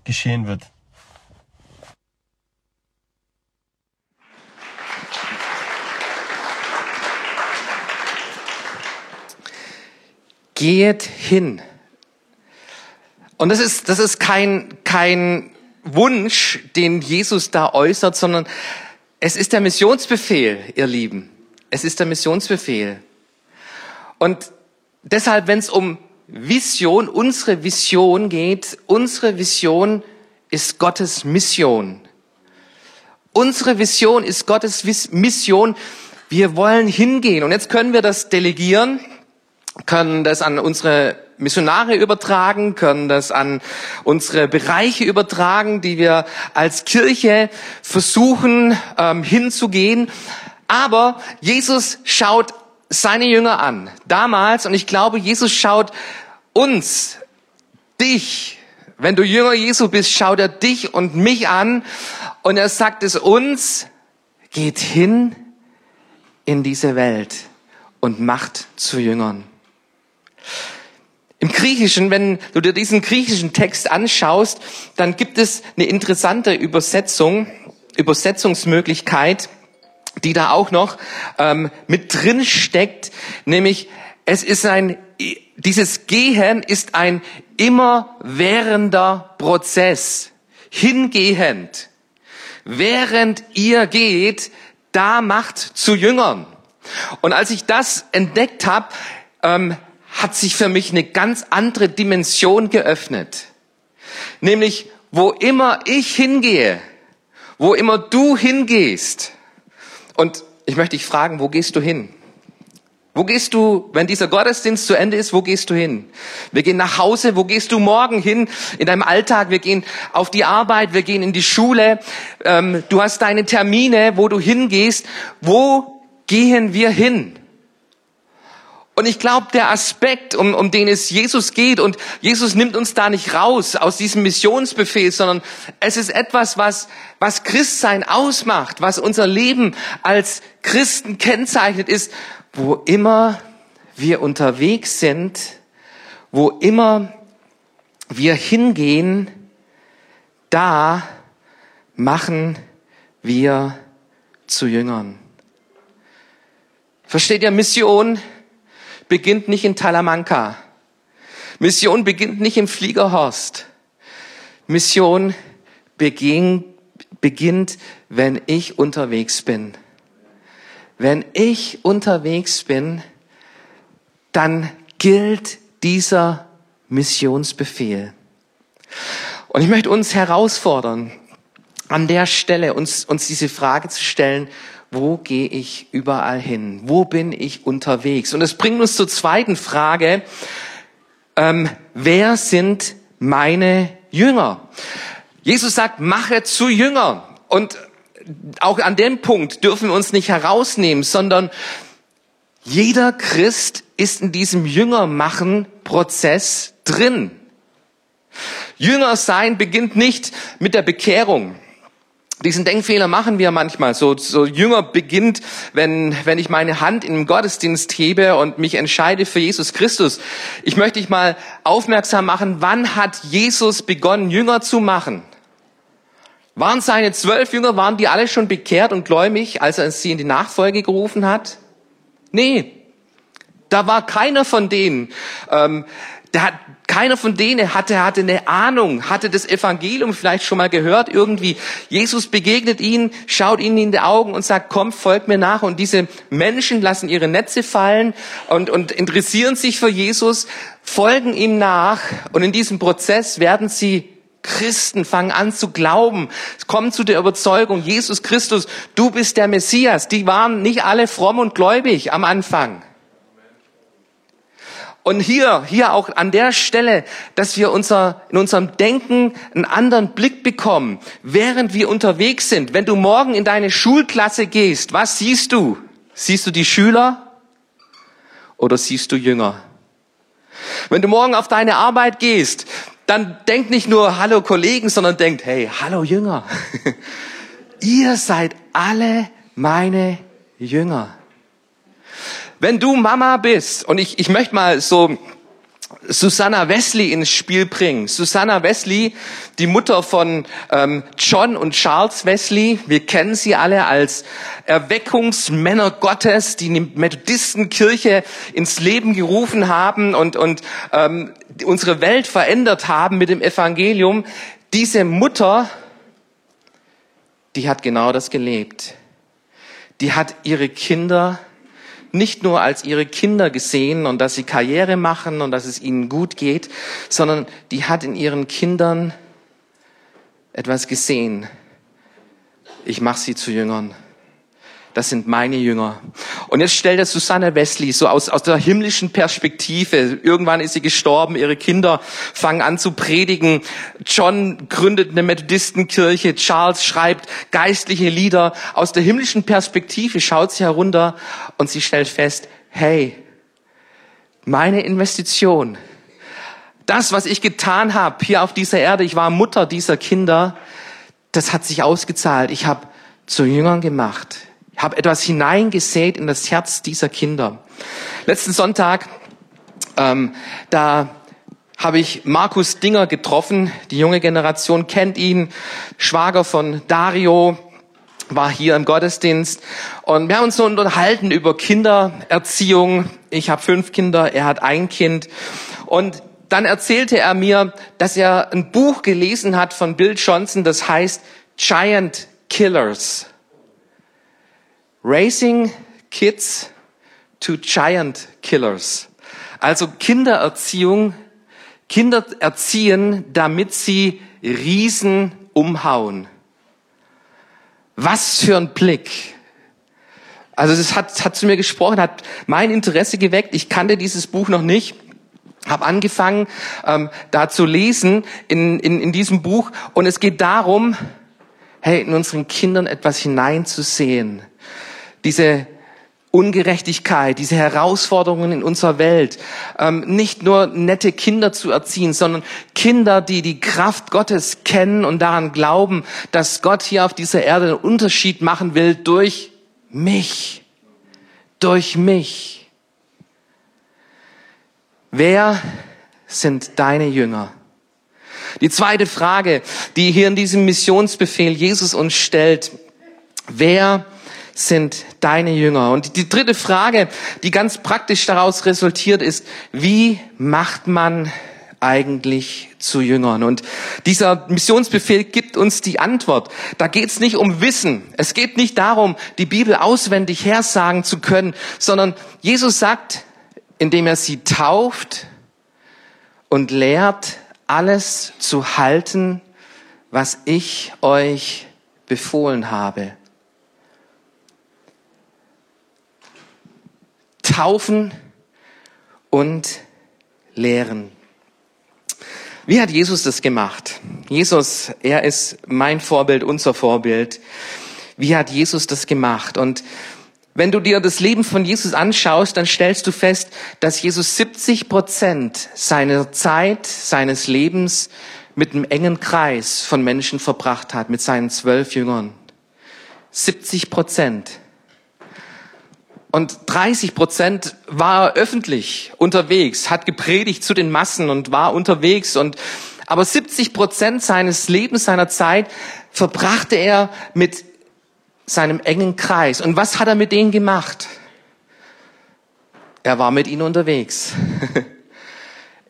geschehen wird. Geht hin. Und das ist, das ist kein, kein Wunsch, den Jesus da äußert, sondern es ist der Missionsbefehl, ihr Lieben. Es ist der Missionsbefehl. Und deshalb, wenn es um Vision, unsere Vision geht, unsere Vision ist Gottes Mission. Unsere Vision ist Gottes Mission. Wir wollen hingehen. Und jetzt können wir das delegieren können das an unsere Missionare übertragen, können das an unsere Bereiche übertragen, die wir als Kirche versuchen ähm, hinzugehen. Aber Jesus schaut seine Jünger an, damals, und ich glaube, Jesus schaut uns, dich, wenn du Jünger Jesu bist, schaut er dich und mich an und er sagt es uns, geht hin in diese Welt und macht zu Jüngern. Im Griechischen, wenn du dir diesen griechischen Text anschaust, dann gibt es eine interessante Übersetzung, Übersetzungsmöglichkeit, die da auch noch ähm, mit drin steckt, nämlich es ist ein, dieses Gehen ist ein immerwährender Prozess, hingehend. Während ihr geht, da macht zu Jüngern. Und als ich das entdeckt habe, ähm, hat sich für mich eine ganz andere Dimension geöffnet. Nämlich, wo immer ich hingehe, wo immer du hingehst. Und ich möchte dich fragen, wo gehst du hin? Wo gehst du, wenn dieser Gottesdienst zu Ende ist, wo gehst du hin? Wir gehen nach Hause, wo gehst du morgen hin in deinem Alltag? Wir gehen auf die Arbeit, wir gehen in die Schule, ähm, du hast deine Termine, wo du hingehst. Wo gehen wir hin? Und ich glaube, der Aspekt, um, um den es Jesus geht, und Jesus nimmt uns da nicht raus aus diesem Missionsbefehl, sondern es ist etwas, was, was Christsein ausmacht, was unser Leben als Christen kennzeichnet, ist, wo immer wir unterwegs sind, wo immer wir hingehen, da machen wir zu Jüngern. Versteht ihr Mission? beginnt nicht in Talamanca. Mission beginnt nicht im Fliegerhorst. Mission beginn, beginnt, wenn ich unterwegs bin. Wenn ich unterwegs bin, dann gilt dieser Missionsbefehl. Und ich möchte uns herausfordern, an der Stelle uns, uns diese Frage zu stellen, wo gehe ich überall hin? Wo bin ich unterwegs? Und das bringt uns zur zweiten Frage. Ähm, wer sind meine Jünger? Jesus sagt, mache zu Jünger. Und auch an dem Punkt dürfen wir uns nicht herausnehmen, sondern jeder Christ ist in diesem Jüngermachen-Prozess drin. Jünger sein beginnt nicht mit der Bekehrung. Diesen Denkfehler machen wir manchmal. So, so Jünger beginnt, wenn, wenn ich meine Hand den Gottesdienst hebe und mich entscheide für Jesus Christus. Ich möchte dich mal aufmerksam machen, wann hat Jesus begonnen, Jünger zu machen? Waren seine zwölf Jünger, waren die alle schon bekehrt und gläubig, als er sie in die Nachfolge gerufen hat? Nee, da war keiner von denen. Ähm, der hat, keiner von denen hatte, hatte eine Ahnung, hatte das Evangelium vielleicht schon mal gehört irgendwie. Jesus begegnet ihnen, schaut ihnen in die Augen und sagt, komm, folgt mir nach. Und diese Menschen lassen ihre Netze fallen und, und interessieren sich für Jesus, folgen ihm nach. Und in diesem Prozess werden sie Christen fangen an zu glauben, kommen zu der Überzeugung, Jesus Christus, du bist der Messias. Die waren nicht alle fromm und gläubig am Anfang. Und hier, hier auch an der Stelle, dass wir unser, in unserem Denken einen anderen Blick bekommen, während wir unterwegs sind. Wenn du morgen in deine Schulklasse gehst, was siehst du? Siehst du die Schüler oder siehst du Jünger? Wenn du morgen auf deine Arbeit gehst, dann denk nicht nur Hallo Kollegen, sondern denkt, hey, Hallo Jünger. Ihr seid alle meine Jünger. Wenn du Mama bist, und ich, ich möchte mal so Susanna Wesley ins Spiel bringen. Susanna Wesley, die Mutter von ähm, John und Charles Wesley. Wir kennen sie alle als Erweckungsmänner Gottes, die die Methodistenkirche ins Leben gerufen haben und, und ähm, unsere Welt verändert haben mit dem Evangelium. Diese Mutter, die hat genau das gelebt. Die hat ihre Kinder nicht nur als ihre Kinder gesehen und dass sie Karriere machen und dass es ihnen gut geht, sondern die hat in ihren Kindern etwas gesehen. Ich mache sie zu Jüngern. Das sind meine Jünger. Und jetzt stellt er Susanne Wesley so aus, aus der himmlischen Perspektive. Irgendwann ist sie gestorben, ihre Kinder fangen an zu predigen. John gründet eine Methodistenkirche, Charles schreibt geistliche Lieder. Aus der himmlischen Perspektive schaut sie herunter und sie stellt fest, hey, meine Investition, das, was ich getan habe hier auf dieser Erde, ich war Mutter dieser Kinder, das hat sich ausgezahlt. Ich habe zu Jüngern gemacht habe etwas hineingesät in das Herz dieser Kinder. Letzten Sonntag, ähm, da habe ich Markus Dinger getroffen. Die junge Generation kennt ihn. Schwager von Dario war hier im Gottesdienst. Und wir haben uns so unterhalten über Kindererziehung. Ich habe fünf Kinder, er hat ein Kind. Und dann erzählte er mir, dass er ein Buch gelesen hat von Bill Johnson, das heißt Giant Killers. Raising Kids to Giant Killers. Also Kindererziehung, Kinder erziehen, damit sie Riesen umhauen. Was für ein Blick. Also das hat, hat zu mir gesprochen, hat mein Interesse geweckt. Ich kannte dieses Buch noch nicht habe angefangen, ähm, da zu lesen in, in, in diesem Buch. Und es geht darum, hey, in unseren Kindern etwas hineinzusehen diese Ungerechtigkeit, diese Herausforderungen in unserer Welt, ähm, nicht nur nette Kinder zu erziehen, sondern Kinder, die die Kraft Gottes kennen und daran glauben, dass Gott hier auf dieser Erde einen Unterschied machen will durch mich, durch mich. Wer sind deine Jünger? Die zweite Frage, die hier in diesem Missionsbefehl Jesus uns stellt, wer sind deine Jünger? Und die dritte Frage, die ganz praktisch daraus resultiert, ist, wie macht man eigentlich zu Jüngern? Und dieser Missionsbefehl gibt uns die Antwort. Da geht es nicht um Wissen. Es geht nicht darum, die Bibel auswendig hersagen zu können, sondern Jesus sagt, indem er sie tauft und lehrt, alles zu halten, was ich euch befohlen habe. Taufen und lehren. Wie hat Jesus das gemacht? Jesus, er ist mein Vorbild, unser Vorbild. Wie hat Jesus das gemacht? Und wenn du dir das Leben von Jesus anschaust, dann stellst du fest, dass Jesus 70 Prozent seiner Zeit, seines Lebens mit einem engen Kreis von Menschen verbracht hat, mit seinen zwölf Jüngern. 70 Prozent. Und 30 Prozent war öffentlich unterwegs, hat gepredigt zu den Massen und war unterwegs und, aber 70 Prozent seines Lebens, seiner Zeit verbrachte er mit seinem engen Kreis. Und was hat er mit denen gemacht? Er war mit ihnen unterwegs.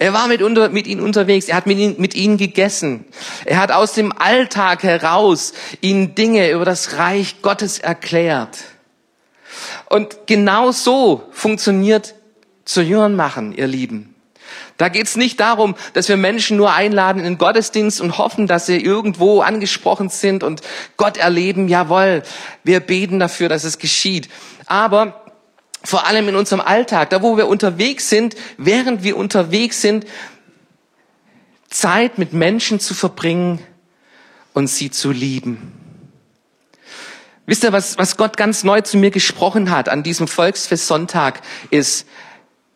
Er war mit, unter, mit ihnen unterwegs, er hat mit ihnen, mit ihnen gegessen. Er hat aus dem Alltag heraus ihnen Dinge über das Reich Gottes erklärt. Und genau so funktioniert zu Jüngern machen, ihr Lieben. Da geht's nicht darum, dass wir Menschen nur einladen in den Gottesdienst und hoffen, dass sie irgendwo angesprochen sind und Gott erleben. Jawohl, wir beten dafür, dass es geschieht. Aber vor allem in unserem Alltag, da wo wir unterwegs sind, während wir unterwegs sind, Zeit mit Menschen zu verbringen und sie zu lieben. Wisst ihr, was, was Gott ganz neu zu mir gesprochen hat an diesem Volksfest Sonntag ist,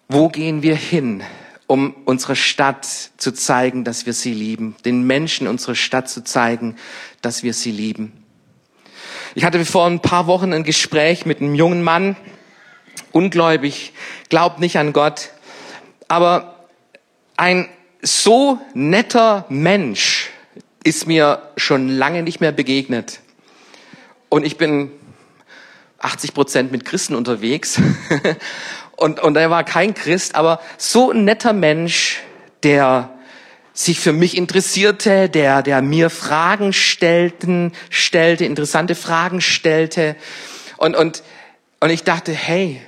wo gehen wir hin, um unserer Stadt zu zeigen, dass wir sie lieben, den Menschen unserer Stadt zu zeigen, dass wir sie lieben. Ich hatte vor ein paar Wochen ein Gespräch mit einem jungen Mann, ungläubig, glaubt nicht an Gott, aber ein so netter Mensch ist mir schon lange nicht mehr begegnet. Und ich bin 80 Prozent mit Christen unterwegs. und, und er war kein Christ, aber so ein netter Mensch, der sich für mich interessierte, der, der mir Fragen stellten, stellte, interessante Fragen stellte. Und, und, und ich dachte, hey,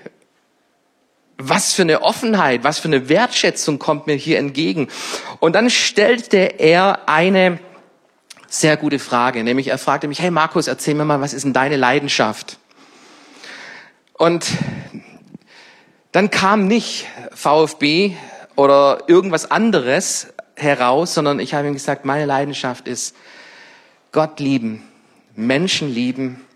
was für eine Offenheit, was für eine Wertschätzung kommt mir hier entgegen. Und dann stellte er eine sehr gute Frage. Nämlich er fragte mich, hey Markus, erzähl mir mal, was ist denn deine Leidenschaft? Und dann kam nicht VfB oder irgendwas anderes heraus, sondern ich habe ihm gesagt, meine Leidenschaft ist Gott lieben, Menschen lieben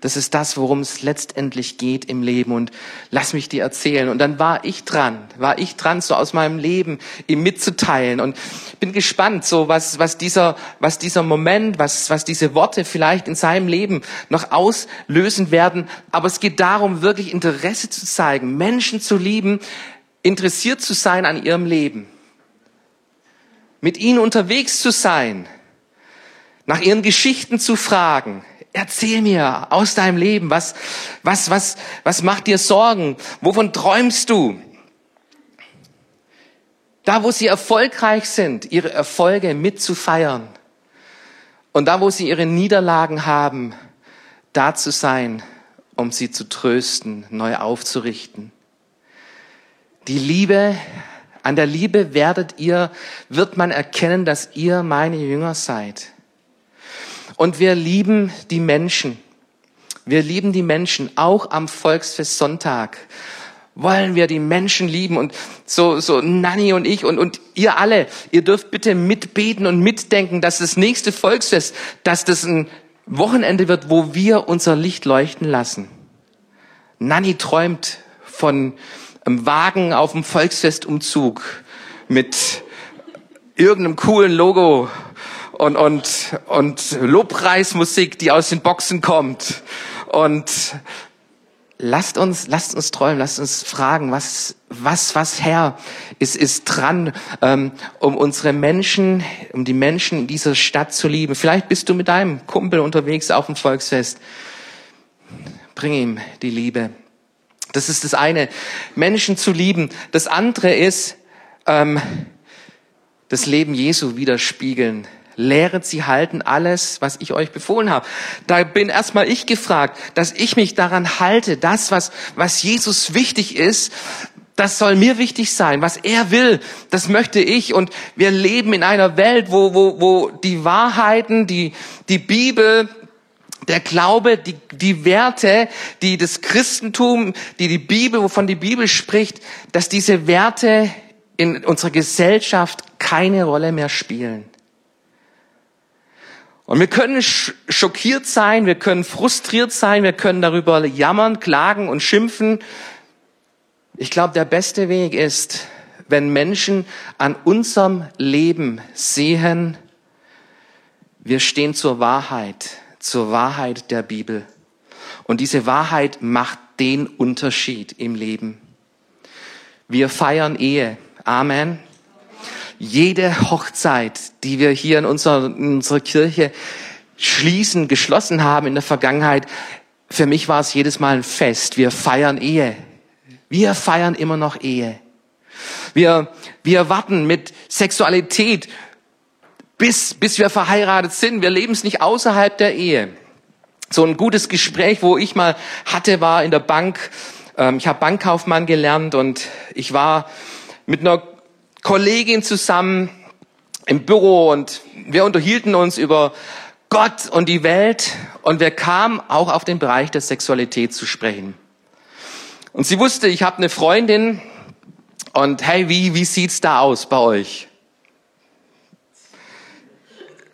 das ist das, worum es letztendlich geht im Leben. Und lass mich dir erzählen. Und dann war ich dran, war ich dran, so aus meinem Leben ihm mitzuteilen. Und bin gespannt, so was, was dieser, was dieser Moment, was, was diese Worte vielleicht in seinem Leben noch auslösen werden. Aber es geht darum, wirklich Interesse zu zeigen, Menschen zu lieben, interessiert zu sein an ihrem Leben. Mit ihnen unterwegs zu sein, nach ihren Geschichten zu fragen, Erzähl mir aus deinem Leben, was, was, was, was macht dir Sorgen? Wovon träumst du? Da, wo sie erfolgreich sind, ihre Erfolge mitzufeiern. Und da, wo sie ihre Niederlagen haben, da zu sein, um sie zu trösten, neu aufzurichten. Die Liebe, an der Liebe werdet ihr, wird man erkennen, dass ihr meine Jünger seid. Und wir lieben die Menschen. Wir lieben die Menschen, auch am Volksfest Sonntag wollen wir die Menschen lieben und so, so Nanny und ich und, und ihr alle, ihr dürft bitte mitbeten und mitdenken, dass das nächste Volksfest, dass das ein Wochenende wird, wo wir unser Licht leuchten lassen. Nanny träumt von einem Wagen auf dem Volksfestumzug mit irgendeinem coolen Logo und, und, und Lobpreismusik, die aus den Boxen kommt. Und lasst uns, lasst uns träumen, lasst uns fragen, was, was, was Herr ist, ist dran, ähm, um unsere Menschen, um die Menschen in dieser Stadt zu lieben. Vielleicht bist du mit deinem Kumpel unterwegs auf dem Volksfest. Bring ihm die Liebe. Das ist das eine, Menschen zu lieben. Das andere ist, ähm, das Leben Jesu widerspiegeln lehret sie halten alles, was ich euch befohlen habe. Da bin erstmal ich gefragt, dass ich mich daran halte, das, was, was Jesus wichtig ist, das soll mir wichtig sein. Was er will, das möchte ich. Und wir leben in einer Welt, wo, wo, wo die Wahrheiten, die, die Bibel Der Glaube, die, die Werte, die das Christentum, die die Bibel, wovon die Bibel spricht, dass diese Werte in unserer Gesellschaft keine Rolle mehr spielen. Und wir können schockiert sein, wir können frustriert sein, wir können darüber jammern, klagen und schimpfen. Ich glaube, der beste Weg ist, wenn Menschen an unserem Leben sehen, wir stehen zur Wahrheit, zur Wahrheit der Bibel. Und diese Wahrheit macht den Unterschied im Leben. Wir feiern Ehe. Amen jede Hochzeit, die wir hier in unserer, in unserer Kirche schließen, geschlossen haben in der Vergangenheit, für mich war es jedes Mal ein Fest. Wir feiern Ehe. Wir feiern immer noch Ehe. Wir, wir warten mit Sexualität, bis, bis wir verheiratet sind. Wir leben es nicht außerhalb der Ehe. So ein gutes Gespräch, wo ich mal hatte, war in der Bank. Ähm, ich habe Bankkaufmann gelernt und ich war mit einer Kollegin zusammen im Büro und wir unterhielten uns über Gott und die Welt und wir kamen auch auf den Bereich der Sexualität zu sprechen. Und sie wusste, ich habe eine Freundin und hey, wie, wie sieht's da aus bei euch?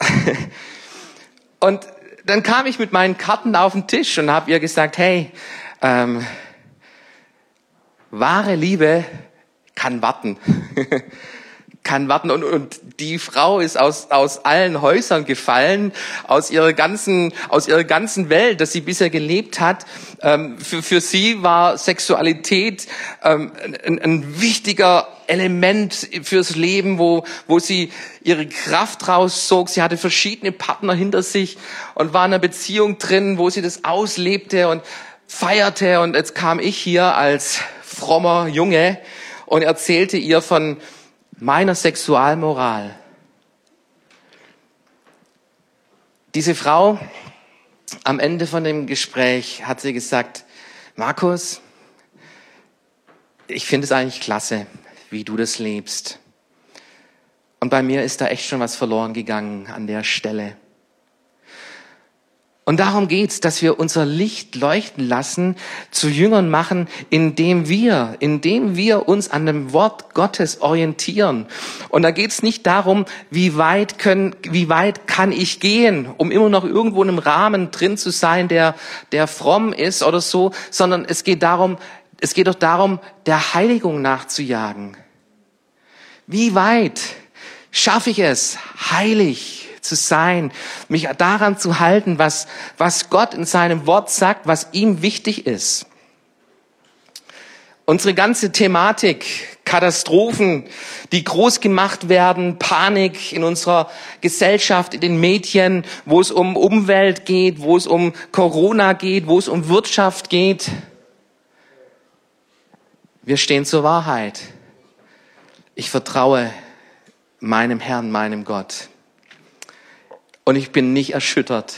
und dann kam ich mit meinen Karten auf den Tisch und habe ihr gesagt, hey, ähm, wahre Liebe kann warten. kann warten. Und, und die Frau ist aus, aus allen Häusern gefallen, aus ihrer ganzen, aus ihrer ganzen Welt, dass sie bisher gelebt hat. Ähm, für, für sie war Sexualität ähm, ein, ein wichtiger Element fürs Leben, wo, wo sie ihre Kraft rauszog. Sie hatte verschiedene Partner hinter sich und war in einer Beziehung drin, wo sie das auslebte und feierte. Und jetzt kam ich hier als frommer Junge und erzählte ihr von meiner Sexualmoral. Diese Frau am Ende von dem Gespräch hat sie gesagt, Markus, ich finde es eigentlich klasse, wie du das lebst. Und bei mir ist da echt schon was verloren gegangen an der Stelle. Und darum geht's, dass wir unser Licht leuchten lassen, zu Jüngern machen, indem wir, indem wir uns an dem Wort Gottes orientieren. Und da geht's nicht darum, wie weit können, wie weit kann ich gehen, um immer noch irgendwo in einem Rahmen drin zu sein, der, der fromm ist oder so, sondern es geht darum, es geht doch darum, der Heiligung nachzujagen. Wie weit schaffe ich es, heilig zu sein, mich daran zu halten, was, was Gott in seinem Wort sagt, was ihm wichtig ist. Unsere ganze Thematik, Katastrophen, die groß gemacht werden, Panik in unserer Gesellschaft, in den Medien, wo es um Umwelt geht, wo es um Corona geht, wo es um Wirtschaft geht. Wir stehen zur Wahrheit. Ich vertraue meinem Herrn, meinem Gott. Und ich bin nicht erschüttert.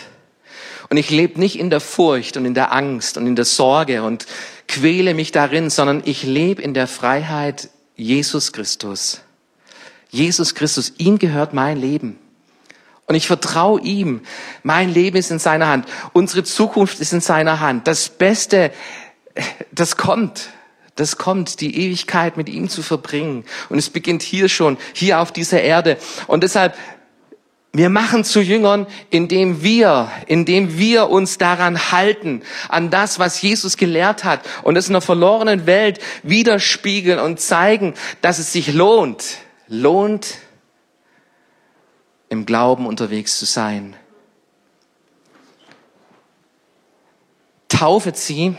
Und ich lebe nicht in der Furcht und in der Angst und in der Sorge und quäle mich darin, sondern ich lebe in der Freiheit Jesus Christus. Jesus Christus, ihm gehört mein Leben. Und ich vertraue ihm. Mein Leben ist in seiner Hand. Unsere Zukunft ist in seiner Hand. Das Beste, das kommt. Das kommt, die Ewigkeit mit ihm zu verbringen. Und es beginnt hier schon, hier auf dieser Erde. Und deshalb wir machen zu Jüngern, indem wir, indem wir uns daran halten, an das, was Jesus gelehrt hat und es in einer verlorenen Welt widerspiegeln und zeigen, dass es sich lohnt, lohnt, im Glauben unterwegs zu sein. Taufet sie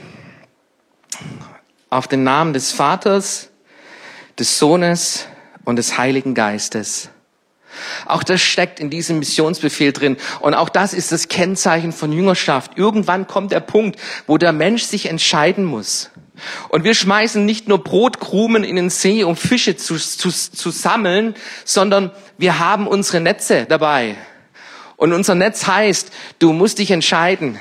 auf den Namen des Vaters, des Sohnes und des Heiligen Geistes auch das steckt in diesem Missionsbefehl drin. Und auch das ist das Kennzeichen von Jüngerschaft. Irgendwann kommt der Punkt, wo der Mensch sich entscheiden muss. Und wir schmeißen nicht nur Brotkrumen in den See, um Fische zu, zu, zu sammeln, sondern wir haben unsere Netze dabei. Und unser Netz heißt, du musst dich entscheiden.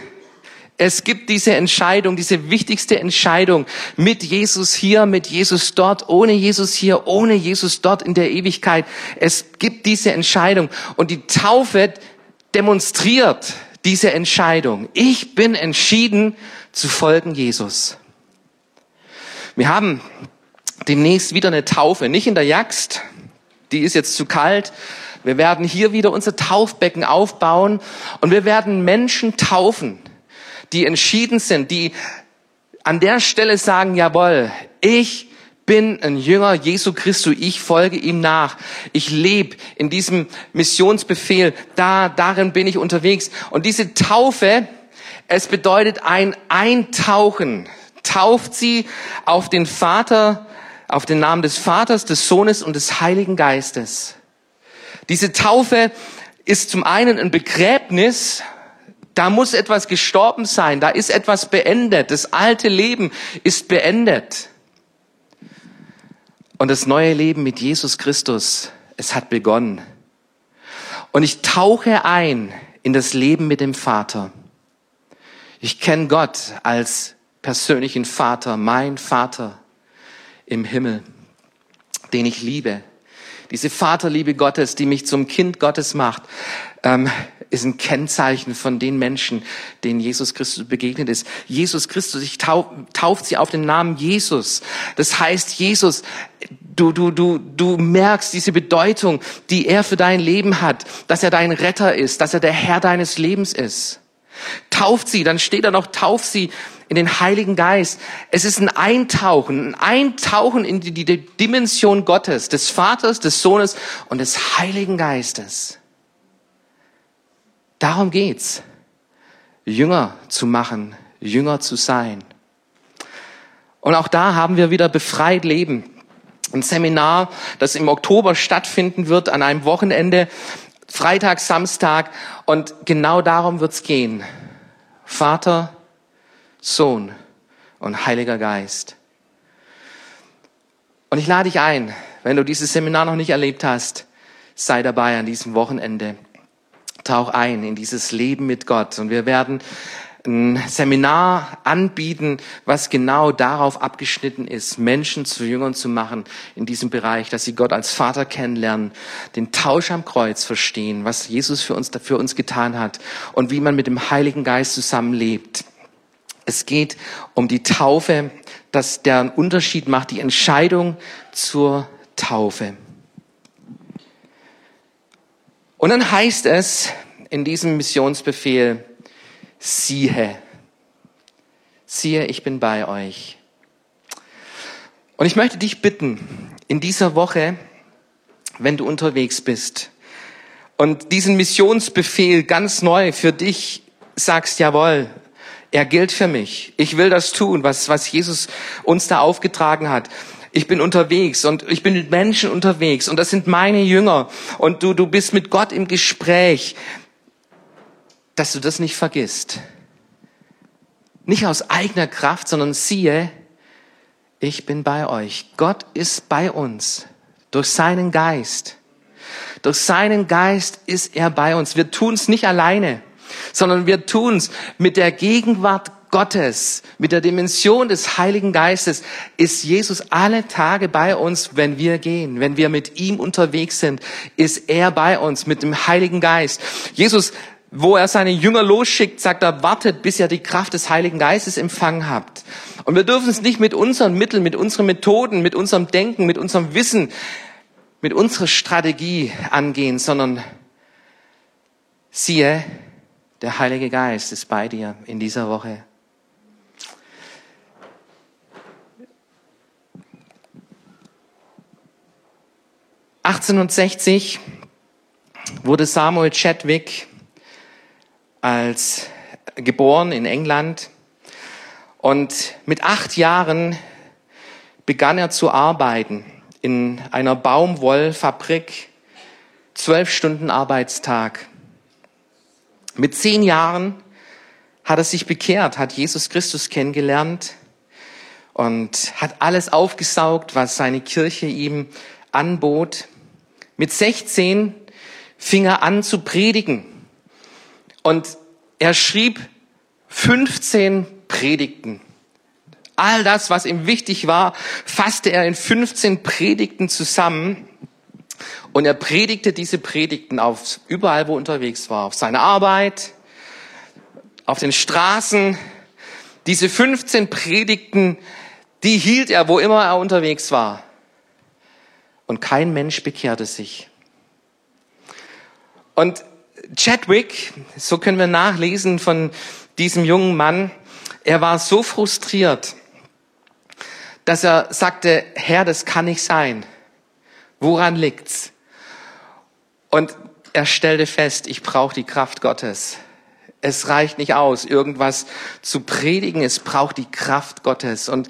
Es gibt diese Entscheidung, diese wichtigste Entscheidung mit Jesus hier, mit Jesus dort, ohne Jesus hier, ohne Jesus dort in der Ewigkeit. Es gibt diese Entscheidung und die Taufe demonstriert diese Entscheidung. Ich bin entschieden zu folgen Jesus. Wir haben demnächst wieder eine Taufe, nicht in der Jagst, die ist jetzt zu kalt. Wir werden hier wieder unser Taufbecken aufbauen und wir werden Menschen taufen, die entschieden sind, die an der Stelle sagen, jawohl, ich bin ein Jünger Jesu Christi, ich folge ihm nach. Ich lebe in diesem Missionsbefehl, da, darin bin ich unterwegs. Und diese Taufe, es bedeutet ein Eintauchen. Tauft sie auf den Vater, auf den Namen des Vaters, des Sohnes und des Heiligen Geistes. Diese Taufe ist zum einen ein Begräbnis, da muss etwas gestorben sein, da ist etwas beendet, das alte Leben ist beendet. Und das neue Leben mit Jesus Christus, es hat begonnen. Und ich tauche ein in das Leben mit dem Vater. Ich kenne Gott als persönlichen Vater, mein Vater im Himmel, den ich liebe. Diese Vaterliebe Gottes, die mich zum Kind Gottes macht, ähm, ist ein Kennzeichen von den Menschen, denen Jesus Christus begegnet ist. Jesus Christus, ich tauf, tauft sie auf den Namen Jesus. Das heißt, Jesus, du, du, du, du merkst diese Bedeutung, die er für dein Leben hat, dass er dein Retter ist, dass er der Herr deines Lebens ist. Tauft sie, dann steht da noch, tauft sie in den Heiligen Geist. Es ist ein Eintauchen, ein Eintauchen in die, die Dimension Gottes, des Vaters, des Sohnes und des Heiligen Geistes. Darum geht's. Jünger zu machen, Jünger zu sein. Und auch da haben wir wieder befreit leben. Ein Seminar, das im Oktober stattfinden wird, an einem Wochenende, Freitag, Samstag. Und genau darum wird's gehen. Vater, Sohn und Heiliger Geist. Und ich lade dich ein, wenn du dieses Seminar noch nicht erlebt hast, sei dabei an diesem Wochenende tauch ein in dieses Leben mit Gott. Und wir werden ein Seminar anbieten, was genau darauf abgeschnitten ist, Menschen zu Jüngern zu machen in diesem Bereich, dass sie Gott als Vater kennenlernen, den Tausch am Kreuz verstehen, was Jesus für uns, für uns getan hat und wie man mit dem Heiligen Geist zusammenlebt. Es geht um die Taufe, dass der einen Unterschied macht, die Entscheidung zur Taufe. Und dann heißt es in diesem Missionsbefehl, siehe, siehe, ich bin bei euch. Und ich möchte dich bitten, in dieser Woche, wenn du unterwegs bist und diesen Missionsbefehl ganz neu für dich sagst, jawohl, er gilt für mich. Ich will das tun, was, was Jesus uns da aufgetragen hat ich bin unterwegs und ich bin mit Menschen unterwegs und das sind meine Jünger und du, du bist mit Gott im Gespräch, dass du das nicht vergisst. Nicht aus eigener Kraft, sondern siehe, ich bin bei euch. Gott ist bei uns durch seinen Geist. Durch seinen Geist ist er bei uns. Wir tun es nicht alleine, sondern wir tun es mit der Gegenwart Gottes, mit der Dimension des Heiligen Geistes ist Jesus alle Tage bei uns, wenn wir gehen. Wenn wir mit ihm unterwegs sind, ist er bei uns mit dem Heiligen Geist. Jesus, wo er seine Jünger losschickt, sagt er, wartet, bis ihr die Kraft des Heiligen Geistes empfangen habt. Und wir dürfen es nicht mit unseren Mitteln, mit unseren Methoden, mit unserem Denken, mit unserem Wissen, mit unserer Strategie angehen, sondern siehe, der Heilige Geist ist bei dir in dieser Woche. 1860 wurde Samuel Chadwick als geboren in England und mit acht Jahren begann er zu arbeiten in einer Baumwollfabrik, zwölf Stunden Arbeitstag. Mit zehn Jahren hat er sich bekehrt, hat Jesus Christus kennengelernt und hat alles aufgesaugt, was seine Kirche ihm anbot. Mit 16 fing er an zu predigen. Und er schrieb 15 Predigten. All das, was ihm wichtig war, fasste er in 15 Predigten zusammen. Und er predigte diese Predigten auf überall, wo er unterwegs war. Auf seiner Arbeit, auf den Straßen. Diese 15 Predigten, die hielt er, wo immer er unterwegs war. Und kein Mensch bekehrte sich. Und Chadwick, so können wir nachlesen von diesem jungen Mann, er war so frustriert, dass er sagte, Herr, das kann nicht sein. Woran liegt's? Und er stellte fest, ich brauche die Kraft Gottes. Es reicht nicht aus, irgendwas zu predigen, es braucht die Kraft Gottes. Und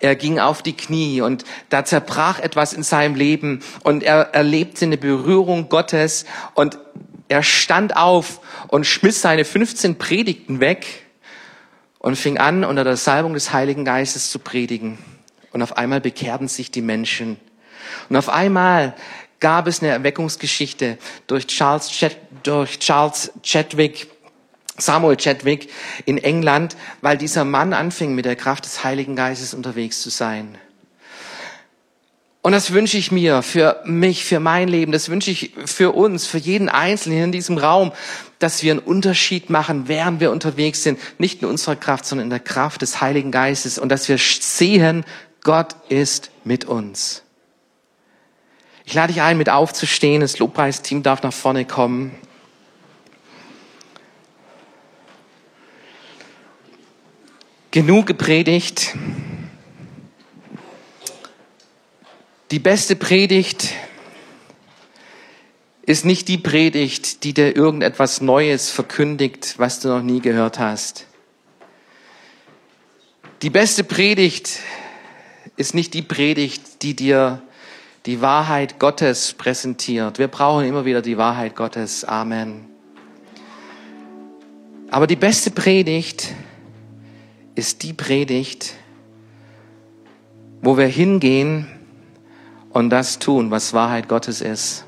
er ging auf die Knie und da zerbrach etwas in seinem Leben und er erlebte eine Berührung Gottes und er stand auf und schmiss seine 15 Predigten weg und fing an, unter der Salbung des Heiligen Geistes zu predigen. Und auf einmal bekehrten sich die Menschen. Und auf einmal gab es eine Erweckungsgeschichte durch Charles, Chet, durch Charles Chadwick, Samuel Chadwick in England, weil dieser Mann anfing, mit der Kraft des Heiligen Geistes unterwegs zu sein. Und das wünsche ich mir für mich, für mein Leben, das wünsche ich für uns, für jeden Einzelnen in diesem Raum, dass wir einen Unterschied machen, während wir unterwegs sind, nicht in unserer Kraft, sondern in der Kraft des Heiligen Geistes und dass wir sehen, Gott ist mit uns. Ich lade dich ein, mit aufzustehen. Das Lobpreisteam darf nach vorne kommen. Genug gepredigt. Die beste Predigt ist nicht die Predigt, die dir irgendetwas Neues verkündigt, was du noch nie gehört hast. Die beste Predigt ist nicht die Predigt, die dir die Wahrheit Gottes präsentiert. Wir brauchen immer wieder die Wahrheit Gottes. Amen. Aber die beste Predigt ist die Predigt, wo wir hingehen und das tun, was Wahrheit Gottes ist.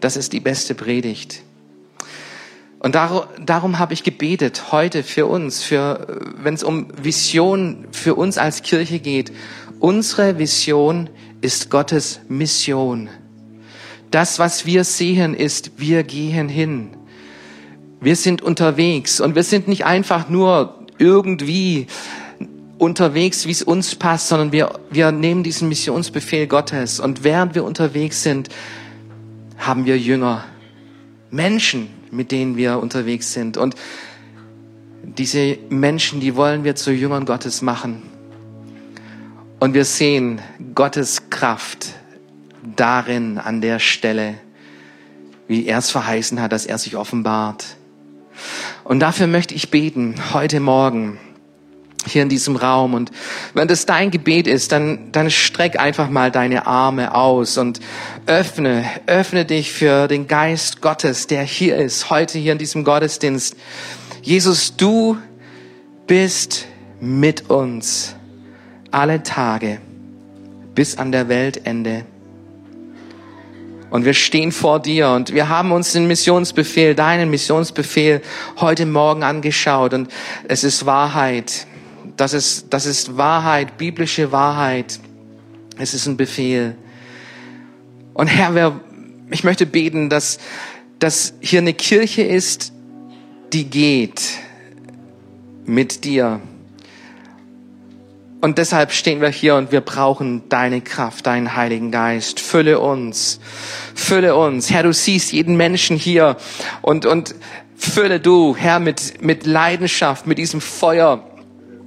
Das ist die beste Predigt. Und darum, darum habe ich gebetet heute für uns, für, wenn es um Vision für uns als Kirche geht. Unsere Vision ist Gottes Mission. Das, was wir sehen, ist, wir gehen hin. Wir sind unterwegs und wir sind nicht einfach nur irgendwie unterwegs, wie es uns passt, sondern wir, wir nehmen diesen Missionsbefehl Gottes und während wir unterwegs sind, haben wir Jünger, Menschen, mit denen wir unterwegs sind. Und diese Menschen, die wollen wir zu Jüngern Gottes machen. Und wir sehen Gottes Kraft darin, an der Stelle, wie er es verheißen hat, dass er sich offenbart. Und dafür möchte ich beten, heute Morgen, hier in diesem Raum. Und wenn das dein Gebet ist, dann, dann streck einfach mal deine Arme aus und öffne, öffne dich für den Geist Gottes, der hier ist, heute hier in diesem Gottesdienst. Jesus, du bist mit uns alle Tage bis an der Weltende. Und wir stehen vor dir und wir haben uns den Missionsbefehl, deinen Missionsbefehl heute Morgen angeschaut und es ist Wahrheit das ist, das ist Wahrheit, biblische Wahrheit. Es ist ein Befehl. Und Herr, wer, ich möchte beten, dass, dass hier eine Kirche ist, die geht mit dir. Und deshalb stehen wir hier und wir brauchen deine Kraft, deinen Heiligen Geist. Fülle uns, fülle uns. Herr, du siehst jeden Menschen hier und, und fülle du, Herr, mit, mit Leidenschaft, mit diesem Feuer,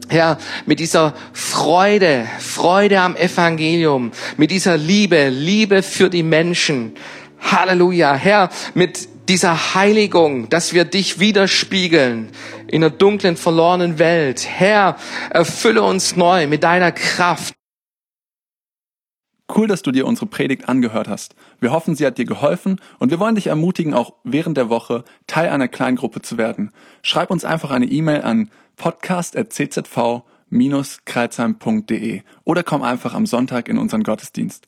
Herr, mit dieser Freude, Freude am Evangelium, mit dieser Liebe, Liebe für die Menschen. Halleluja. Herr, mit dieser Heiligung, dass wir dich widerspiegeln in einer dunklen, verlorenen Welt. Herr, erfülle uns neu mit deiner Kraft. Cool, dass du dir unsere Predigt angehört hast. Wir hoffen, sie hat dir geholfen und wir wollen dich ermutigen, auch während der Woche Teil einer Kleingruppe zu werden. Schreib uns einfach eine E-Mail an podcast.czv-kreuzheim.de oder komm einfach am Sonntag in unseren Gottesdienst.